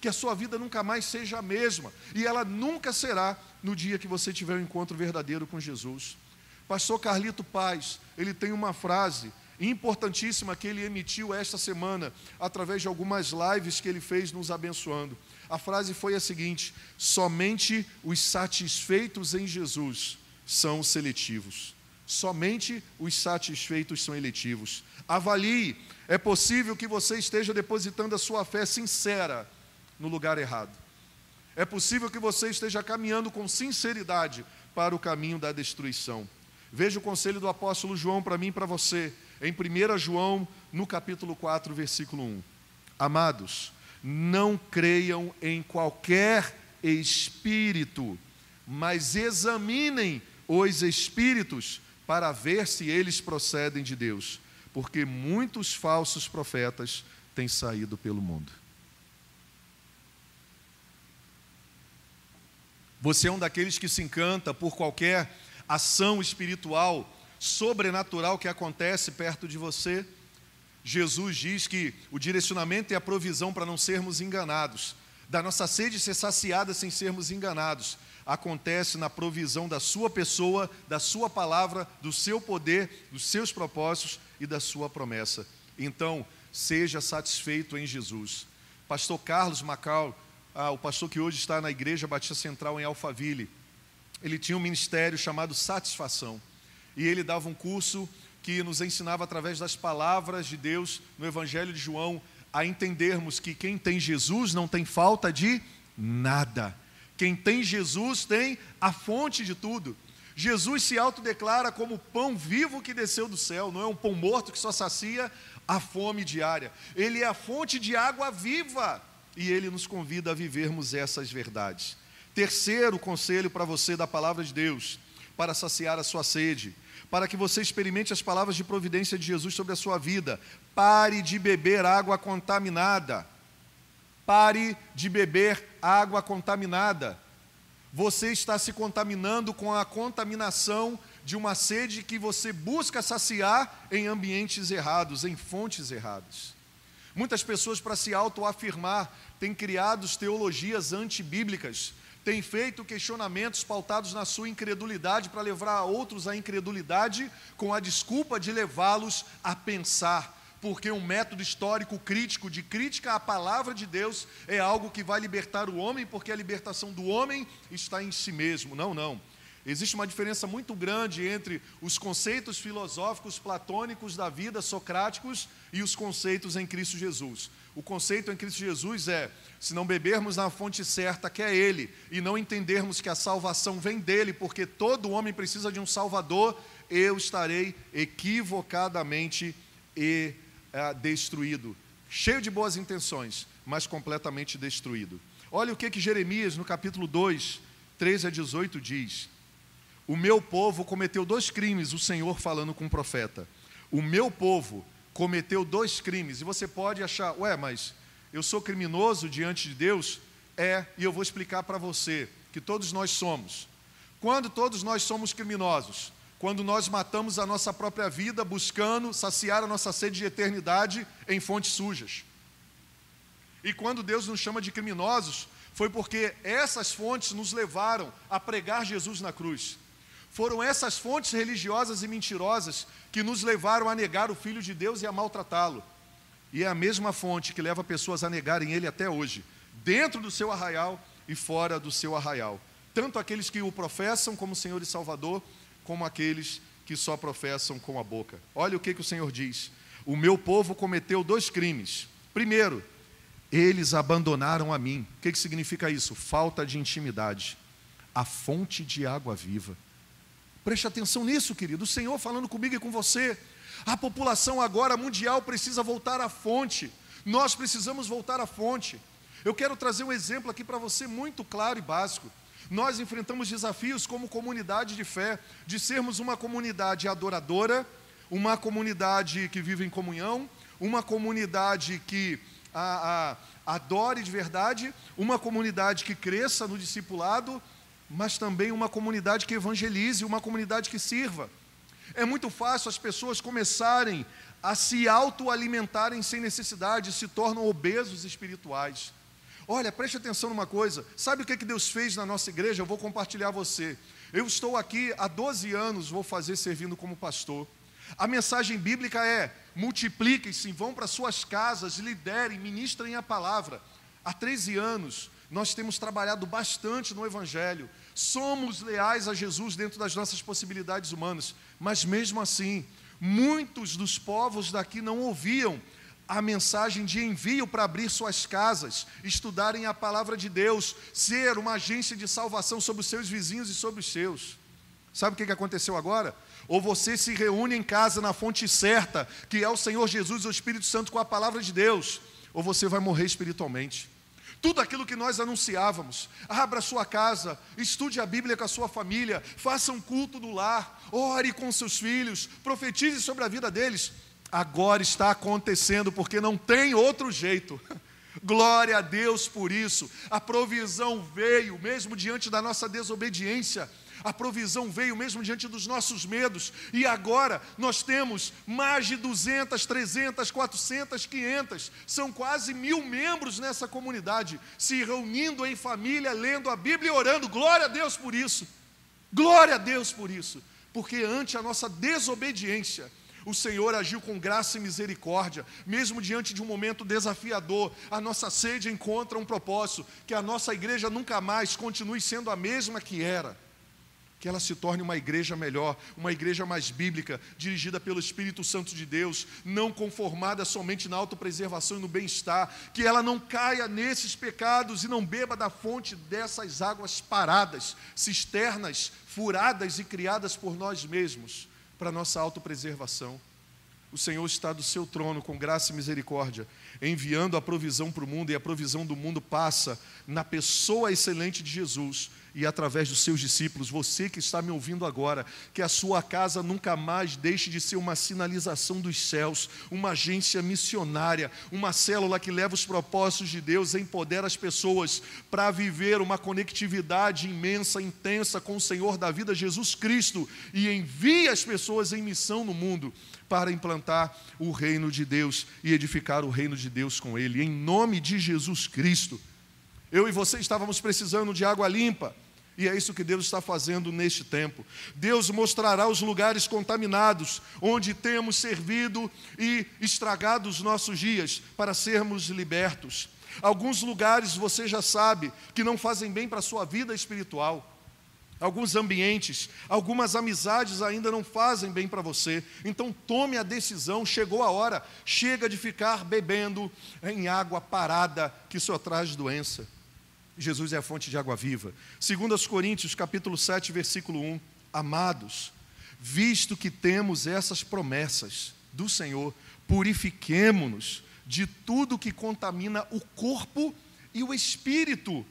Que a sua vida nunca mais seja a mesma, e ela nunca será no dia que você tiver um encontro verdadeiro com Jesus. Pastor Carlito Paz, ele tem uma frase importantíssima que ele emitiu esta semana, através de algumas lives que ele fez nos abençoando. A frase foi a seguinte: somente os satisfeitos em Jesus são seletivos. Somente os satisfeitos são eletivos. Avalie, é possível que você esteja depositando a sua fé sincera no lugar errado. É possível que você esteja caminhando com sinceridade para o caminho da destruição. Veja o conselho do apóstolo João para mim e para você, em 1 João, no capítulo 4, versículo 1. Amados, não creiam em qualquer espírito, mas examinem os espíritos para ver se eles procedem de Deus, porque muitos falsos profetas têm saído pelo mundo. Você é um daqueles que se encanta por qualquer ação espiritual, sobrenatural que acontece perto de você. Jesus diz que o direcionamento e a provisão para não sermos enganados, da nossa sede ser saciada sem sermos enganados, acontece na provisão da sua pessoa, da sua palavra, do seu poder, dos seus propósitos e da sua promessa. Então, seja satisfeito em Jesus. Pastor Carlos Macau, ah, o pastor que hoje está na Igreja Batista Central em Alphaville, ele tinha um ministério chamado Satisfação. E ele dava um curso que nos ensinava através das palavras de Deus no Evangelho de João a entendermos que quem tem Jesus não tem falta de nada. Quem tem Jesus tem a fonte de tudo. Jesus se autodeclara como pão vivo que desceu do céu, não é um pão morto que só sacia a fome diária. Ele é a fonte de água viva e ele nos convida a vivermos essas verdades. Terceiro conselho para você da palavra de Deus, para saciar a sua sede, para que você experimente as palavras de providência de Jesus sobre a sua vida. Pare de beber água contaminada. Pare de beber água contaminada. Você está se contaminando com a contaminação de uma sede que você busca saciar em ambientes errados, em fontes erradas. Muitas pessoas, para se autoafirmar, têm criado teologias antibíblicas, tem feito questionamentos pautados na sua incredulidade para levar outros à incredulidade, com a desculpa de levá-los a pensar, porque um método histórico crítico de crítica à palavra de Deus é algo que vai libertar o homem, porque a libertação do homem está em si mesmo. Não, não. Existe uma diferença muito grande entre os conceitos filosóficos platônicos da vida, socráticos, e os conceitos em Cristo Jesus. O conceito em Cristo Jesus é: se não bebermos na fonte certa, que é Ele, e não entendermos que a salvação vem dele, porque todo homem precisa de um Salvador, eu estarei equivocadamente e, é, destruído, cheio de boas intenções, mas completamente destruído. Olha o que, que Jeremias, no capítulo 2, 13 a 18, diz. O meu povo cometeu dois crimes, o Senhor falando com o profeta. O meu povo cometeu dois crimes. E você pode achar, ué, mas eu sou criminoso diante de Deus? É, e eu vou explicar para você que todos nós somos. Quando todos nós somos criminosos? Quando nós matamos a nossa própria vida buscando saciar a nossa sede de eternidade em fontes sujas. E quando Deus nos chama de criminosos, foi porque essas fontes nos levaram a pregar Jesus na cruz. Foram essas fontes religiosas e mentirosas que nos levaram a negar o Filho de Deus e a maltratá-lo. E é a mesma fonte que leva pessoas a negarem ele até hoje, dentro do seu arraial e fora do seu arraial. Tanto aqueles que o professam como Senhor e Salvador, como aqueles que só professam com a boca. Olha o que, que o Senhor diz: O meu povo cometeu dois crimes. Primeiro, eles abandonaram a mim. O que, que significa isso? Falta de intimidade. A fonte de água viva. Preste atenção nisso, querido. O Senhor falando comigo e com você. A população agora mundial precisa voltar à fonte. Nós precisamos voltar à fonte. Eu quero trazer um exemplo aqui para você muito claro e básico. Nós enfrentamos desafios como comunidade de fé, de sermos uma comunidade adoradora, uma comunidade que vive em comunhão, uma comunidade que a, a, adore de verdade, uma comunidade que cresça no discipulado, mas também uma comunidade que evangelize, uma comunidade que sirva. É muito fácil as pessoas começarem a se autoalimentarem sem necessidade, se tornam obesos espirituais. Olha, preste atenção numa coisa. Sabe o que, que Deus fez na nossa igreja? Eu vou compartilhar você. Eu estou aqui há 12 anos, vou fazer servindo como pastor. A mensagem bíblica é: multipliquem-se, vão para suas casas, liderem, ministrem a palavra. Há 13 anos, nós temos trabalhado bastante no Evangelho, somos leais a Jesus dentro das nossas possibilidades humanas, mas mesmo assim, muitos dos povos daqui não ouviam a mensagem de envio para abrir suas casas, estudarem a palavra de Deus, ser uma agência de salvação sobre os seus vizinhos e sobre os seus. Sabe o que aconteceu agora? Ou você se reúne em casa na fonte certa, que é o Senhor Jesus, o Espírito Santo, com a palavra de Deus, ou você vai morrer espiritualmente. Tudo aquilo que nós anunciávamos, abra sua casa, estude a Bíblia com a sua família, faça um culto do lar, ore com seus filhos, profetize sobre a vida deles. Agora está acontecendo porque não tem outro jeito. Glória a Deus por isso. A provisão veio, mesmo diante da nossa desobediência. A provisão veio mesmo diante dos nossos medos, e agora nós temos mais de 200, 300, 400, 500, são quase mil membros nessa comunidade, se reunindo em família, lendo a Bíblia e orando. Glória a Deus por isso, glória a Deus por isso, porque ante a nossa desobediência, o Senhor agiu com graça e misericórdia, mesmo diante de um momento desafiador. A nossa sede encontra um propósito: que a nossa igreja nunca mais continue sendo a mesma que era que ela se torne uma igreja melhor, uma igreja mais bíblica, dirigida pelo Espírito Santo de Deus, não conformada somente na autopreservação e no bem-estar, que ela não caia nesses pecados e não beba da fonte dessas águas paradas, cisternas, furadas e criadas por nós mesmos, para nossa autopreservação. O Senhor está do seu trono com graça e misericórdia, enviando a provisão para o mundo, e a provisão do mundo passa na pessoa excelente de Jesus, e através dos seus discípulos, você que está me ouvindo agora, que a sua casa nunca mais deixe de ser uma sinalização dos céus, uma agência missionária, uma célula que leva os propósitos de Deus, empodera as pessoas para viver uma conectividade imensa, intensa com o Senhor da vida, Jesus Cristo, e envia as pessoas em missão no mundo para implantar o reino de Deus e edificar o reino de Deus com ele, em nome de Jesus Cristo. Eu e você estávamos precisando de água limpa. E é isso que Deus está fazendo neste tempo. Deus mostrará os lugares contaminados, onde temos servido e estragado os nossos dias, para sermos libertos. Alguns lugares você já sabe que não fazem bem para a sua vida espiritual. Alguns ambientes, algumas amizades ainda não fazem bem para você. Então tome a decisão, chegou a hora, chega de ficar bebendo em água parada que só traz doença. Jesus é a fonte de água viva. Segundo aos Coríntios, capítulo 7, versículo 1. Amados, visto que temos essas promessas do Senhor, purifiquemo-nos de tudo que contamina o corpo e o espírito,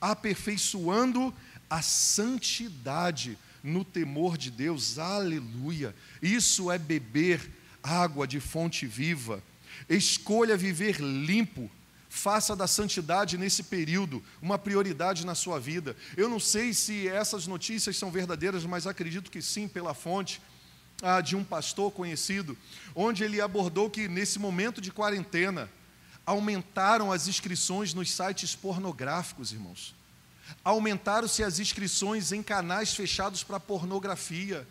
aperfeiçoando a santidade no temor de Deus. Aleluia. Isso é beber água de fonte viva. Escolha viver limpo. Faça da santidade nesse período uma prioridade na sua vida. Eu não sei se essas notícias são verdadeiras, mas acredito que sim, pela fonte ah, de um pastor conhecido, onde ele abordou que nesse momento de quarentena aumentaram as inscrições nos sites pornográficos, irmãos. Aumentaram-se as inscrições em canais fechados para pornografia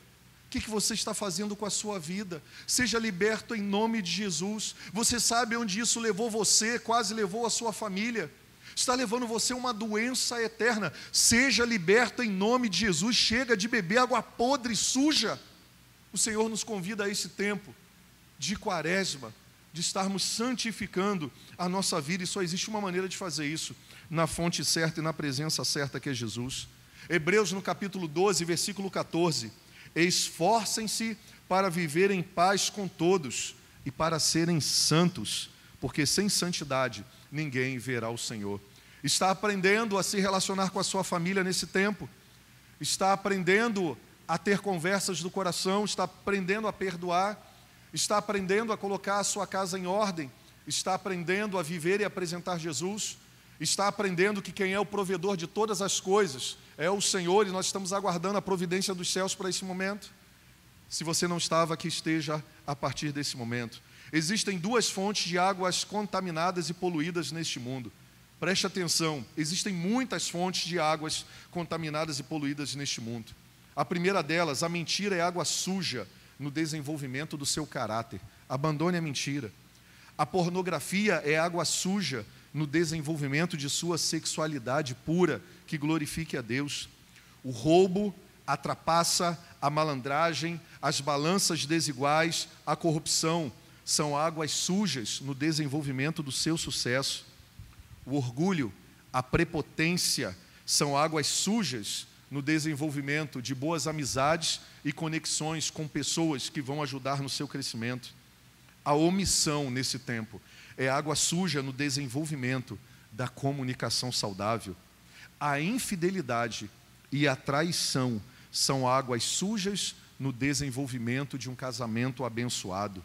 que, que você está fazendo com a sua vida? Seja liberto em nome de Jesus. Você sabe onde isso levou você, quase levou a sua família. Está levando você a uma doença eterna. Seja liberto em nome de Jesus. Chega de beber água podre, suja. O Senhor nos convida a esse tempo de quaresma, de estarmos santificando a nossa vida, e só existe uma maneira de fazer isso, na fonte certa e na presença certa que é Jesus. Hebreus no capítulo 12, versículo 14 Esforcem-se para viver em paz com todos e para serem santos, porque sem santidade ninguém verá o Senhor. Está aprendendo a se relacionar com a sua família nesse tempo, está aprendendo a ter conversas do coração, está aprendendo a perdoar, está aprendendo a colocar a sua casa em ordem, está aprendendo a viver e apresentar Jesus, está aprendendo que quem é o provedor de todas as coisas é o Senhor e nós estamos aguardando a providência dos céus para esse momento. Se você não estava, que esteja a partir desse momento. Existem duas fontes de águas contaminadas e poluídas neste mundo. Preste atenção, existem muitas fontes de águas contaminadas e poluídas neste mundo. A primeira delas, a mentira é água suja no desenvolvimento do seu caráter. Abandone a mentira. A pornografia é água suja no desenvolvimento de sua sexualidade pura, que glorifique a Deus. O roubo, a trapaça, a malandragem, as balanças desiguais, a corrupção são águas sujas no desenvolvimento do seu sucesso. O orgulho, a prepotência são águas sujas no desenvolvimento de boas amizades e conexões com pessoas que vão ajudar no seu crescimento. A omissão nesse tempo é água suja no desenvolvimento da comunicação saudável. A infidelidade e a traição são águas sujas no desenvolvimento de um casamento abençoado.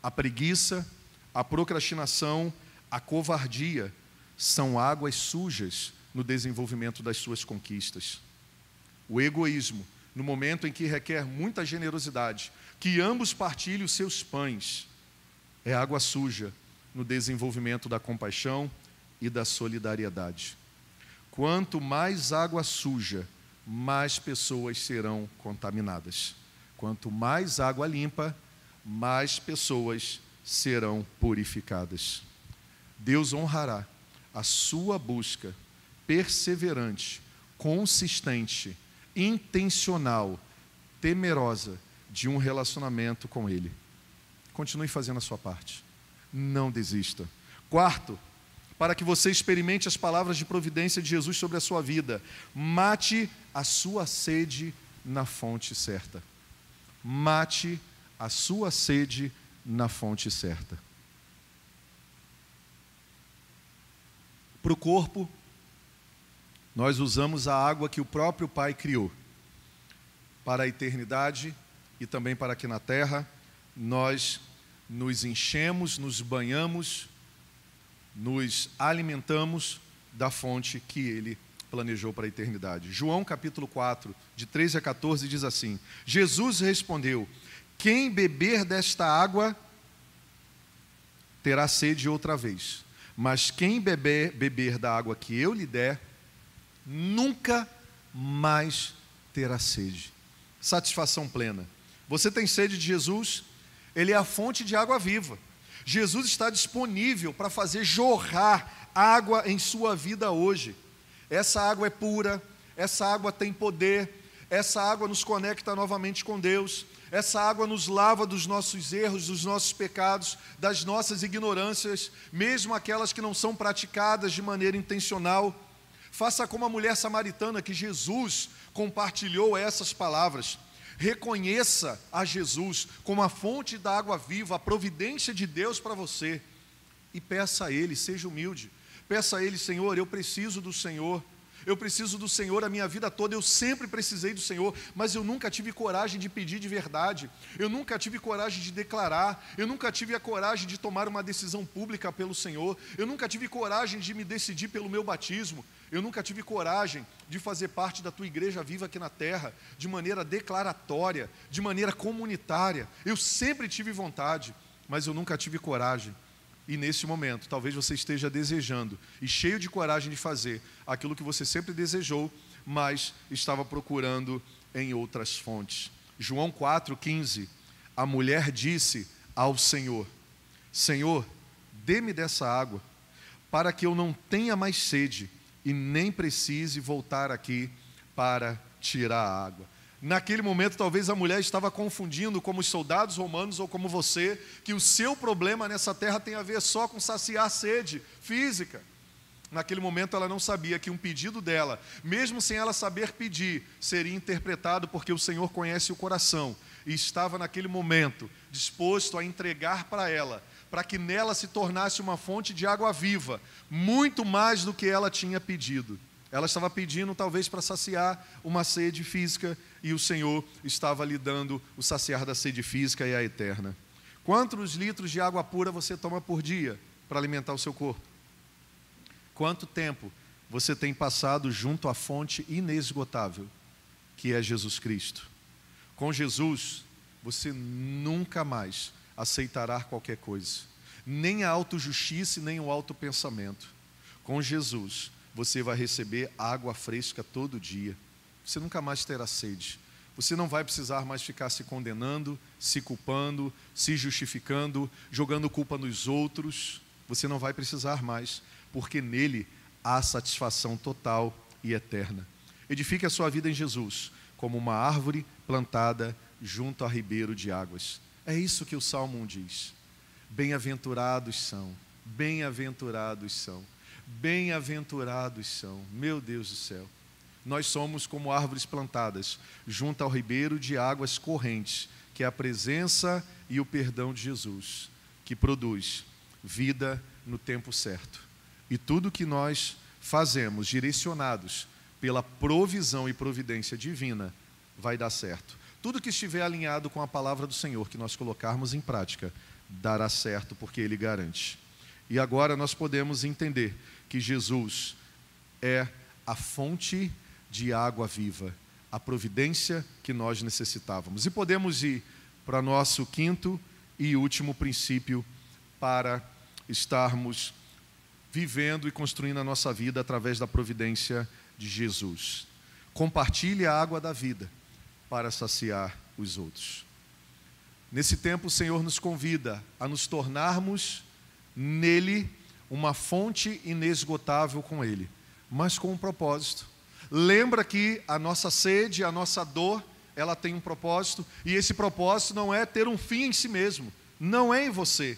A preguiça, a procrastinação, a covardia são águas sujas no desenvolvimento das suas conquistas. O egoísmo, no momento em que requer muita generosidade, que ambos partilhem os seus pães, é água suja no desenvolvimento da compaixão e da solidariedade. Quanto mais água suja, mais pessoas serão contaminadas. Quanto mais água limpa, mais pessoas serão purificadas. Deus honrará a sua busca perseverante, consistente, intencional, temerosa de um relacionamento com Ele. Continue fazendo a sua parte não desista. Quarto, para que você experimente as palavras de providência de Jesus sobre a sua vida, mate a sua sede na fonte certa. Mate a sua sede na fonte certa. Para o corpo, nós usamos a água que o próprio Pai criou. Para a eternidade e também para aqui na terra, nós nos enchemos, nos banhamos, nos alimentamos da fonte que ele planejou para a eternidade. João capítulo 4, de 13 a 14, diz assim: Jesus respondeu: Quem beber desta água terá sede outra vez, mas quem beber, beber da água que eu lhe der, nunca mais terá sede. Satisfação plena. Você tem sede de Jesus? Ele é a fonte de água viva. Jesus está disponível para fazer jorrar água em sua vida hoje. Essa água é pura, essa água tem poder, essa água nos conecta novamente com Deus, essa água nos lava dos nossos erros, dos nossos pecados, das nossas ignorâncias, mesmo aquelas que não são praticadas de maneira intencional. Faça como a mulher samaritana que Jesus compartilhou essas palavras. Reconheça a Jesus como a fonte da água viva, a providência de Deus para você. E peça a Ele, seja humilde. Peça a Ele, Senhor, eu preciso do Senhor. eu preciso do Senhor a minha vida toda, eu sempre precisei do Senhor, mas eu nunca tive coragem de pedir de verdade, eu nunca tive coragem de declarar, eu nunca tive a coragem de tomar uma decisão pública pelo Senhor, eu nunca tive coragem de me decidir pelo meu batismo, eu nunca tive coragem de fazer parte da tua igreja viva aqui na terra, de maneira declaratória, de maneira comunitária. Eu sempre tive vontade, mas eu nunca tive coragem. E nesse momento, talvez você esteja desejando e cheio de coragem de fazer aquilo que você sempre desejou, mas estava procurando em outras fontes. João 4,15: A mulher disse ao Senhor: Senhor, dê-me dessa água, para que eu não tenha mais sede e nem precise voltar aqui para tirar a água. Naquele momento, talvez a mulher estava confundindo, como os soldados romanos ou como você, que o seu problema nessa terra tem a ver só com saciar sede física. Naquele momento, ela não sabia que um pedido dela, mesmo sem ela saber pedir, seria interpretado porque o Senhor conhece o coração e estava naquele momento disposto a entregar para ela para que nela se tornasse uma fonte de água viva, muito mais do que ela tinha pedido. Ela estava pedindo, talvez, para saciar uma sede física, e o Senhor estava lhe dando o saciar da sede física e a eterna. Quantos litros de água pura você toma por dia para alimentar o seu corpo? Quanto tempo você tem passado junto à fonte inesgotável, que é Jesus Cristo? Com Jesus, você nunca mais aceitará qualquer coisa, nem a autojustiça, nem o autopensamento. Com Jesus, você vai receber água fresca todo dia. Você nunca mais terá sede. Você não vai precisar mais ficar se condenando, se culpando, se justificando, jogando culpa nos outros. Você não vai precisar mais, porque nele há satisfação total e eterna. Edifique a sua vida em Jesus, como uma árvore plantada junto a ribeiro de águas. É isso que o Salmo 1 diz. Bem-aventurados são, bem-aventurados são, bem-aventurados são, meu Deus do céu. Nós somos como árvores plantadas junto ao ribeiro de águas correntes, que é a presença e o perdão de Jesus, que produz vida no tempo certo. E tudo que nós fazemos direcionados pela provisão e providência divina vai dar certo. Tudo que estiver alinhado com a palavra do Senhor, que nós colocarmos em prática, dará certo, porque Ele garante. E agora nós podemos entender que Jesus é a fonte de água viva, a providência que nós necessitávamos. E podemos ir para nosso quinto e último princípio para estarmos vivendo e construindo a nossa vida através da providência de Jesus. Compartilhe a água da vida para saciar os outros. Nesse tempo, o Senhor nos convida a nos tornarmos nele uma fonte inesgotável com Ele, mas com um propósito. Lembra que a nossa sede, a nossa dor, ela tem um propósito, e esse propósito não é ter um fim em si mesmo, não é em você,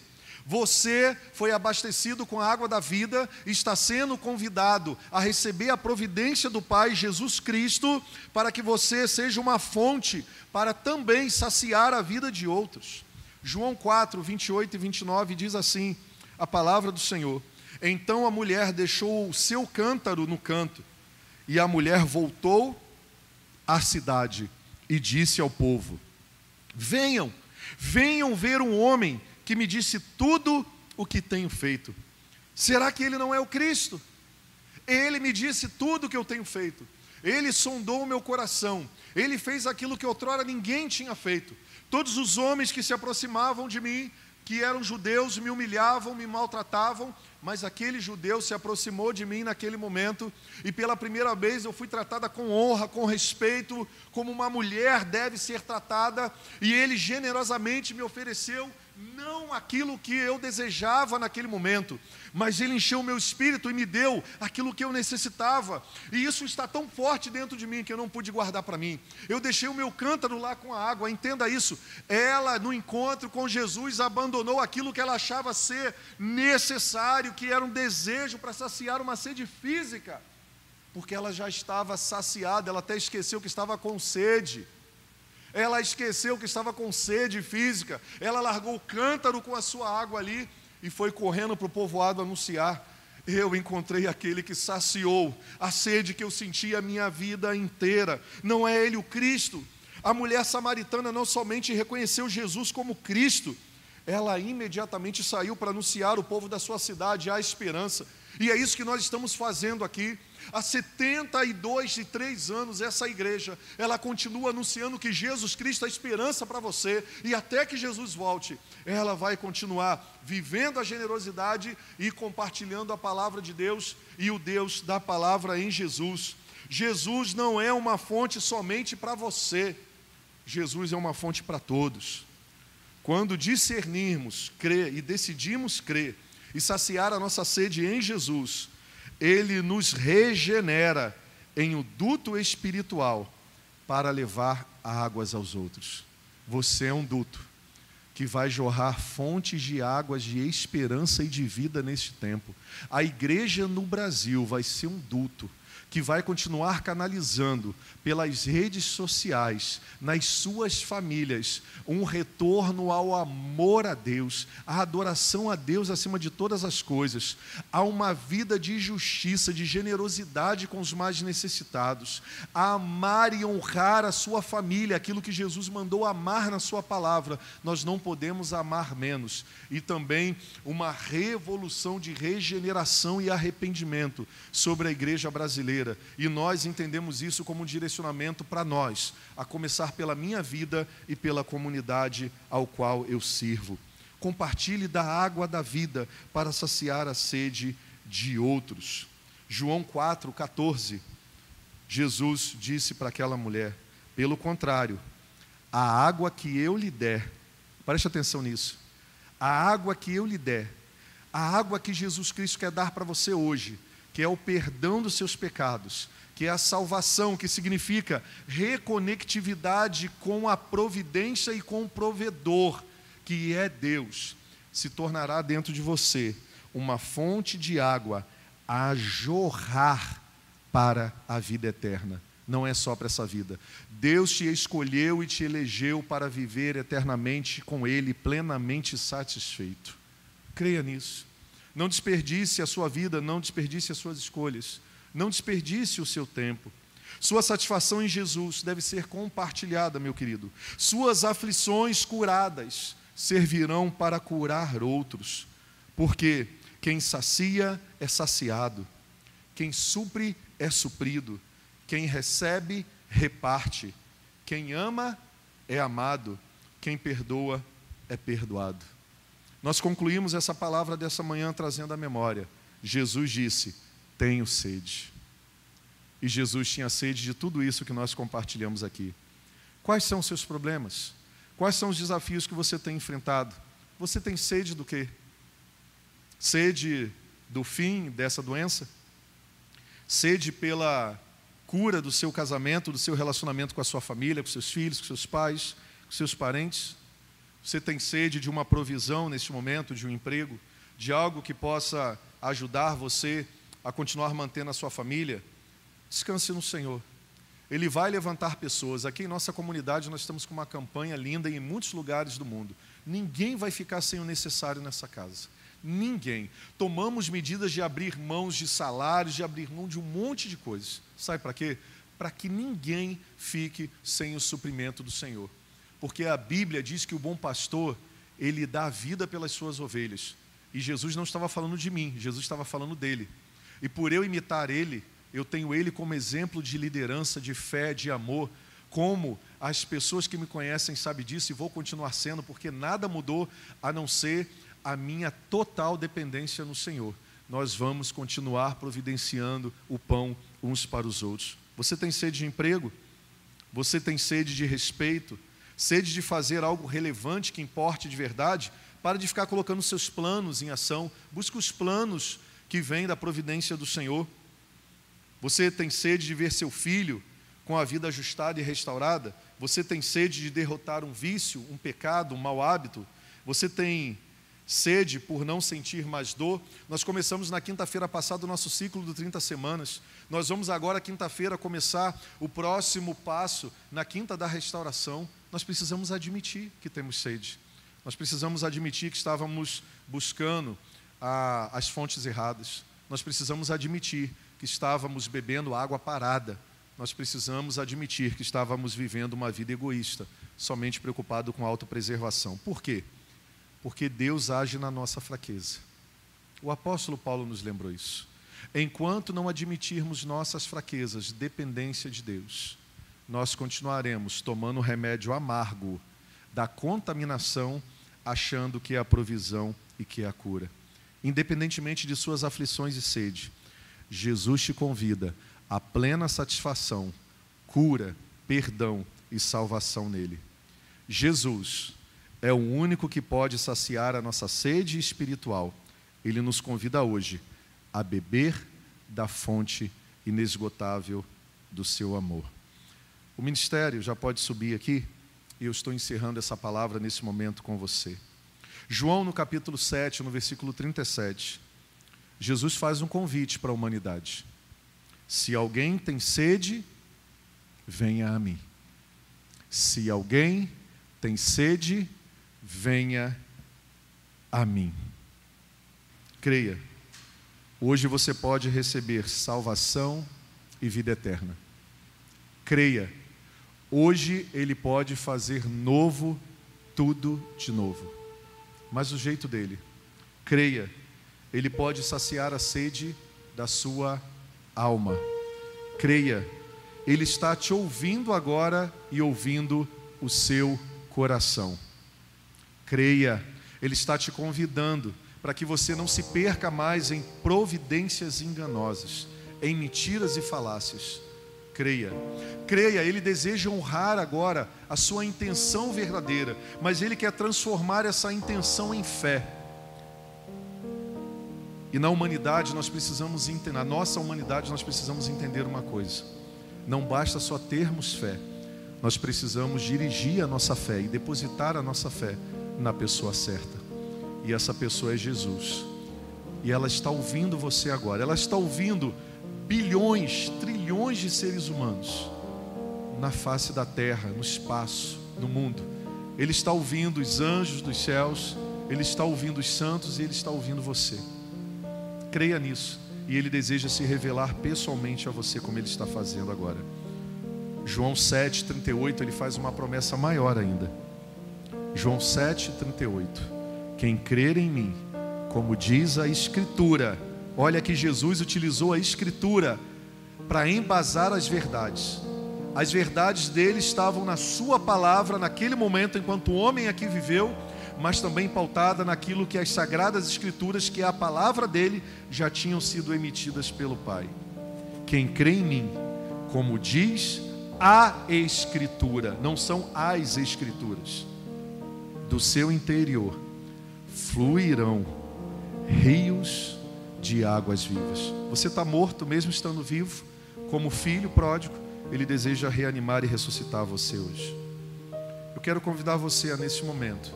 você foi abastecido com a água da vida está sendo convidado a receber a providência do Pai Jesus Cristo para que você seja uma fonte para também saciar a vida de outros. João 4, 28 e 29 diz assim: a palavra do Senhor. Então a mulher deixou o seu cântaro no canto, e a mulher voltou à cidade e disse ao povo: Venham, venham ver um homem que me disse tudo o que tenho feito. Será que ele não é o Cristo? Ele me disse tudo o que eu tenho feito. Ele sondou o meu coração. Ele fez aquilo que outrora ninguém tinha feito. Todos os homens que se aproximavam de mim, que eram judeus, me humilhavam, me maltratavam, mas aquele judeu se aproximou de mim naquele momento e pela primeira vez eu fui tratada com honra, com respeito, como uma mulher deve ser tratada, e ele generosamente me ofereceu não aquilo que eu desejava naquele momento, mas Ele encheu o meu espírito e me deu aquilo que eu necessitava, e isso está tão forte dentro de mim que eu não pude guardar para mim. Eu deixei o meu cântaro lá com a água, entenda isso. Ela, no encontro com Jesus, abandonou aquilo que ela achava ser necessário, que era um desejo para saciar uma sede física, porque ela já estava saciada, ela até esqueceu que estava com sede. Ela esqueceu que estava com sede física. Ela largou o cântaro com a sua água ali e foi correndo para o povoado anunciar. eu encontrei aquele que saciou a sede que eu sentia a minha vida inteira. Não é ele o Cristo. A mulher samaritana não somente reconheceu Jesus como Cristo, ela imediatamente saiu para anunciar o povo da sua cidade a esperança. E é isso que nós estamos fazendo aqui. Há 72 e 3 anos, essa igreja, ela continua anunciando que Jesus Cristo é esperança para você, e até que Jesus volte, ela vai continuar vivendo a generosidade e compartilhando a palavra de Deus e o Deus da palavra em Jesus. Jesus não é uma fonte somente para você, Jesus é uma fonte para todos. Quando discernirmos, crer e decidimos crer e saciar a nossa sede em Jesus, Ele nos regenera em um duto espiritual para levar águas aos outros. Você é um duto que vai jorrar fontes de águas de esperança e de vida neste tempo. A igreja no Brasil vai ser um duto que vai continuar canalizando pelas redes sociais, nas suas famílias, um retorno ao amor a Deus, à adoração a Deus acima de todas as coisas, a uma vida de justiça, de generosidade com os mais necessitados, a amar e honrar a sua família, aquilo que Jesus mandou amar na sua palavra, nós não podemos amar menos, e também uma revolução de regeneração e arrependimento sobre a igreja brasileira, e nós entendemos isso como um direcionamento para nós, a começar pela minha vida e pela comunidade ao qual eu sirvo. Compartilhe da água da vida para saciar a sede de outros. João 4,14. Jesus disse para aquela mulher: pelo contrário, a água que eu lhe der, preste atenção nisso, a água que eu lhe der, a água que Jesus Cristo quer dar para você hoje, que é o perdão dos seus pecados, que é a salvação, que significa reconectividade com a providência e com o provedor, que é Deus, se tornará dentro de você uma fonte de água a jorrar para a vida eterna. Não é só para essa vida. Deus te escolheu e te elegeu para viver eternamente com Ele, plenamente satisfeito. Creia nisso. Não desperdice a sua vida, não desperdice as suas escolhas. Não desperdice o seu tempo. Sua satisfação em Jesus deve ser compartilhada, meu querido. Suas aflições curadas servirão para curar outros, porque quem sacia é saciado, quem supre é suprido, quem recebe, reparte, quem ama é amado, quem perdoa é perdoado. Nós concluímos essa palavra dessa manhã trazendo a memória. Jesus disse: tenho sede. E Jesus tinha sede de tudo isso que nós compartilhamos aqui. Quais são os seus problemas? Quais são os desafios que você tem enfrentado? Você tem sede do quê? Sede do fim dessa doença? Sede pela cura do seu casamento, do seu relacionamento com a sua família, com seus filhos, com seus pais, com seus parentes? Você tem sede de uma provisão neste momento, de um emprego, de algo que possa ajudar você a continuar mantendo a sua família, descanse no Senhor. Ele vai levantar pessoas. Aqui em nossa comunidade nós estamos com uma campanha linda em muitos lugares do mundo. Ninguém vai ficar sem o necessário nessa casa. Ninguém. Tomamos medidas de abrir mãos de salários, de abrir mão de um monte de coisas. Sabe para quê? Para que ninguém fique sem o suprimento do Senhor. Porque a Bíblia diz que o bom pastor, ele dá vida pelas suas ovelhas. E Jesus não estava falando de mim, Jesus estava falando dele. E por eu imitar ele, eu tenho ele como exemplo de liderança, de fé, de amor, como as pessoas que me conhecem sabem disso e vou continuar sendo, porque nada mudou a não ser a minha total dependência no Senhor. Nós vamos continuar providenciando o pão uns para os outros. Você tem sede de emprego? Você tem sede de respeito? Sede de fazer algo relevante que importe de verdade? Para de ficar colocando seus planos em ação. Busque os planos que vem da providência do Senhor. Você tem sede de ver seu filho com a vida ajustada e restaurada? Você tem sede de derrotar um vício, um pecado, um mau hábito? Você tem sede por não sentir mais dor? Nós começamos na quinta-feira passada o nosso ciclo de 30 semanas. Nós vamos agora, quinta-feira, começar o próximo passo na quinta da restauração. Nós precisamos admitir que temos sede. Nós precisamos admitir que estávamos buscando a, as fontes erradas. nós precisamos admitir que estávamos bebendo água parada. Nós precisamos admitir que estávamos vivendo uma vida egoísta, somente preocupado com autopreservação. Por quê? Porque Deus age na nossa fraqueza. O apóstolo Paulo nos lembrou isso. Enquanto não admitirmos nossas fraquezas, dependência de Deus, nós continuaremos tomando remédio amargo da contaminação, achando que é a provisão e que é a cura. Independentemente de suas aflições e sede, Jesus te convida à plena satisfação, cura, perdão e salvação nele. Jesus é o único que pode saciar a nossa sede espiritual. Ele nos convida hoje a beber da fonte inesgotável do seu amor. O ministério já pode subir aqui, e eu estou encerrando essa palavra nesse momento com você. João, no capítulo 7, no versículo 37, Jesus faz um convite para a humanidade. Se alguém tem sede, venha a mim. Se alguém tem sede, venha a mim. Creia, hoje você pode receber salvação e vida eterna. Creia, hoje Ele pode fazer novo tudo de novo mas do jeito dele. Creia, ele pode saciar a sede da sua alma. Creia, ele está te ouvindo agora e ouvindo o seu coração. Creia, ele está te convidando para que você não se perca mais em providências enganosas, em mentiras e falácias creia. Creia, Ele deseja honrar agora a sua intenção verdadeira, mas Ele quer transformar essa intenção em fé. E na humanidade nós precisamos entender, na nossa humanidade nós precisamos entender uma coisa: não basta só termos fé, nós precisamos dirigir a nossa fé e depositar a nossa fé na pessoa certa. E essa pessoa é Jesus. E ela está ouvindo você agora, ela está ouvindo bilhões, trilhões de seres humanos na face da terra, no espaço, no mundo. Ele está ouvindo os anjos dos céus, ele está ouvindo os santos e ele está ouvindo você. Creia nisso e ele deseja se revelar pessoalmente a você como ele está fazendo agora. João 7:38, ele faz uma promessa maior ainda. João 7:38. Quem crer em mim, como diz a escritura, Olha que Jesus utilizou a Escritura para embasar as verdades. As verdades dele estavam na Sua palavra naquele momento, enquanto o homem aqui viveu, mas também pautada naquilo que as Sagradas Escrituras, que é a palavra dele, já tinham sido emitidas pelo Pai. Quem crê em mim, como diz a Escritura, não são as Escrituras, do seu interior fluirão rios de águas vivas. Você está morto mesmo estando vivo, como filho pródigo, ele deseja reanimar e ressuscitar você hoje. Eu quero convidar você a, nesse momento,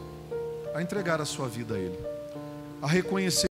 a entregar a sua vida a Ele, a reconhecer.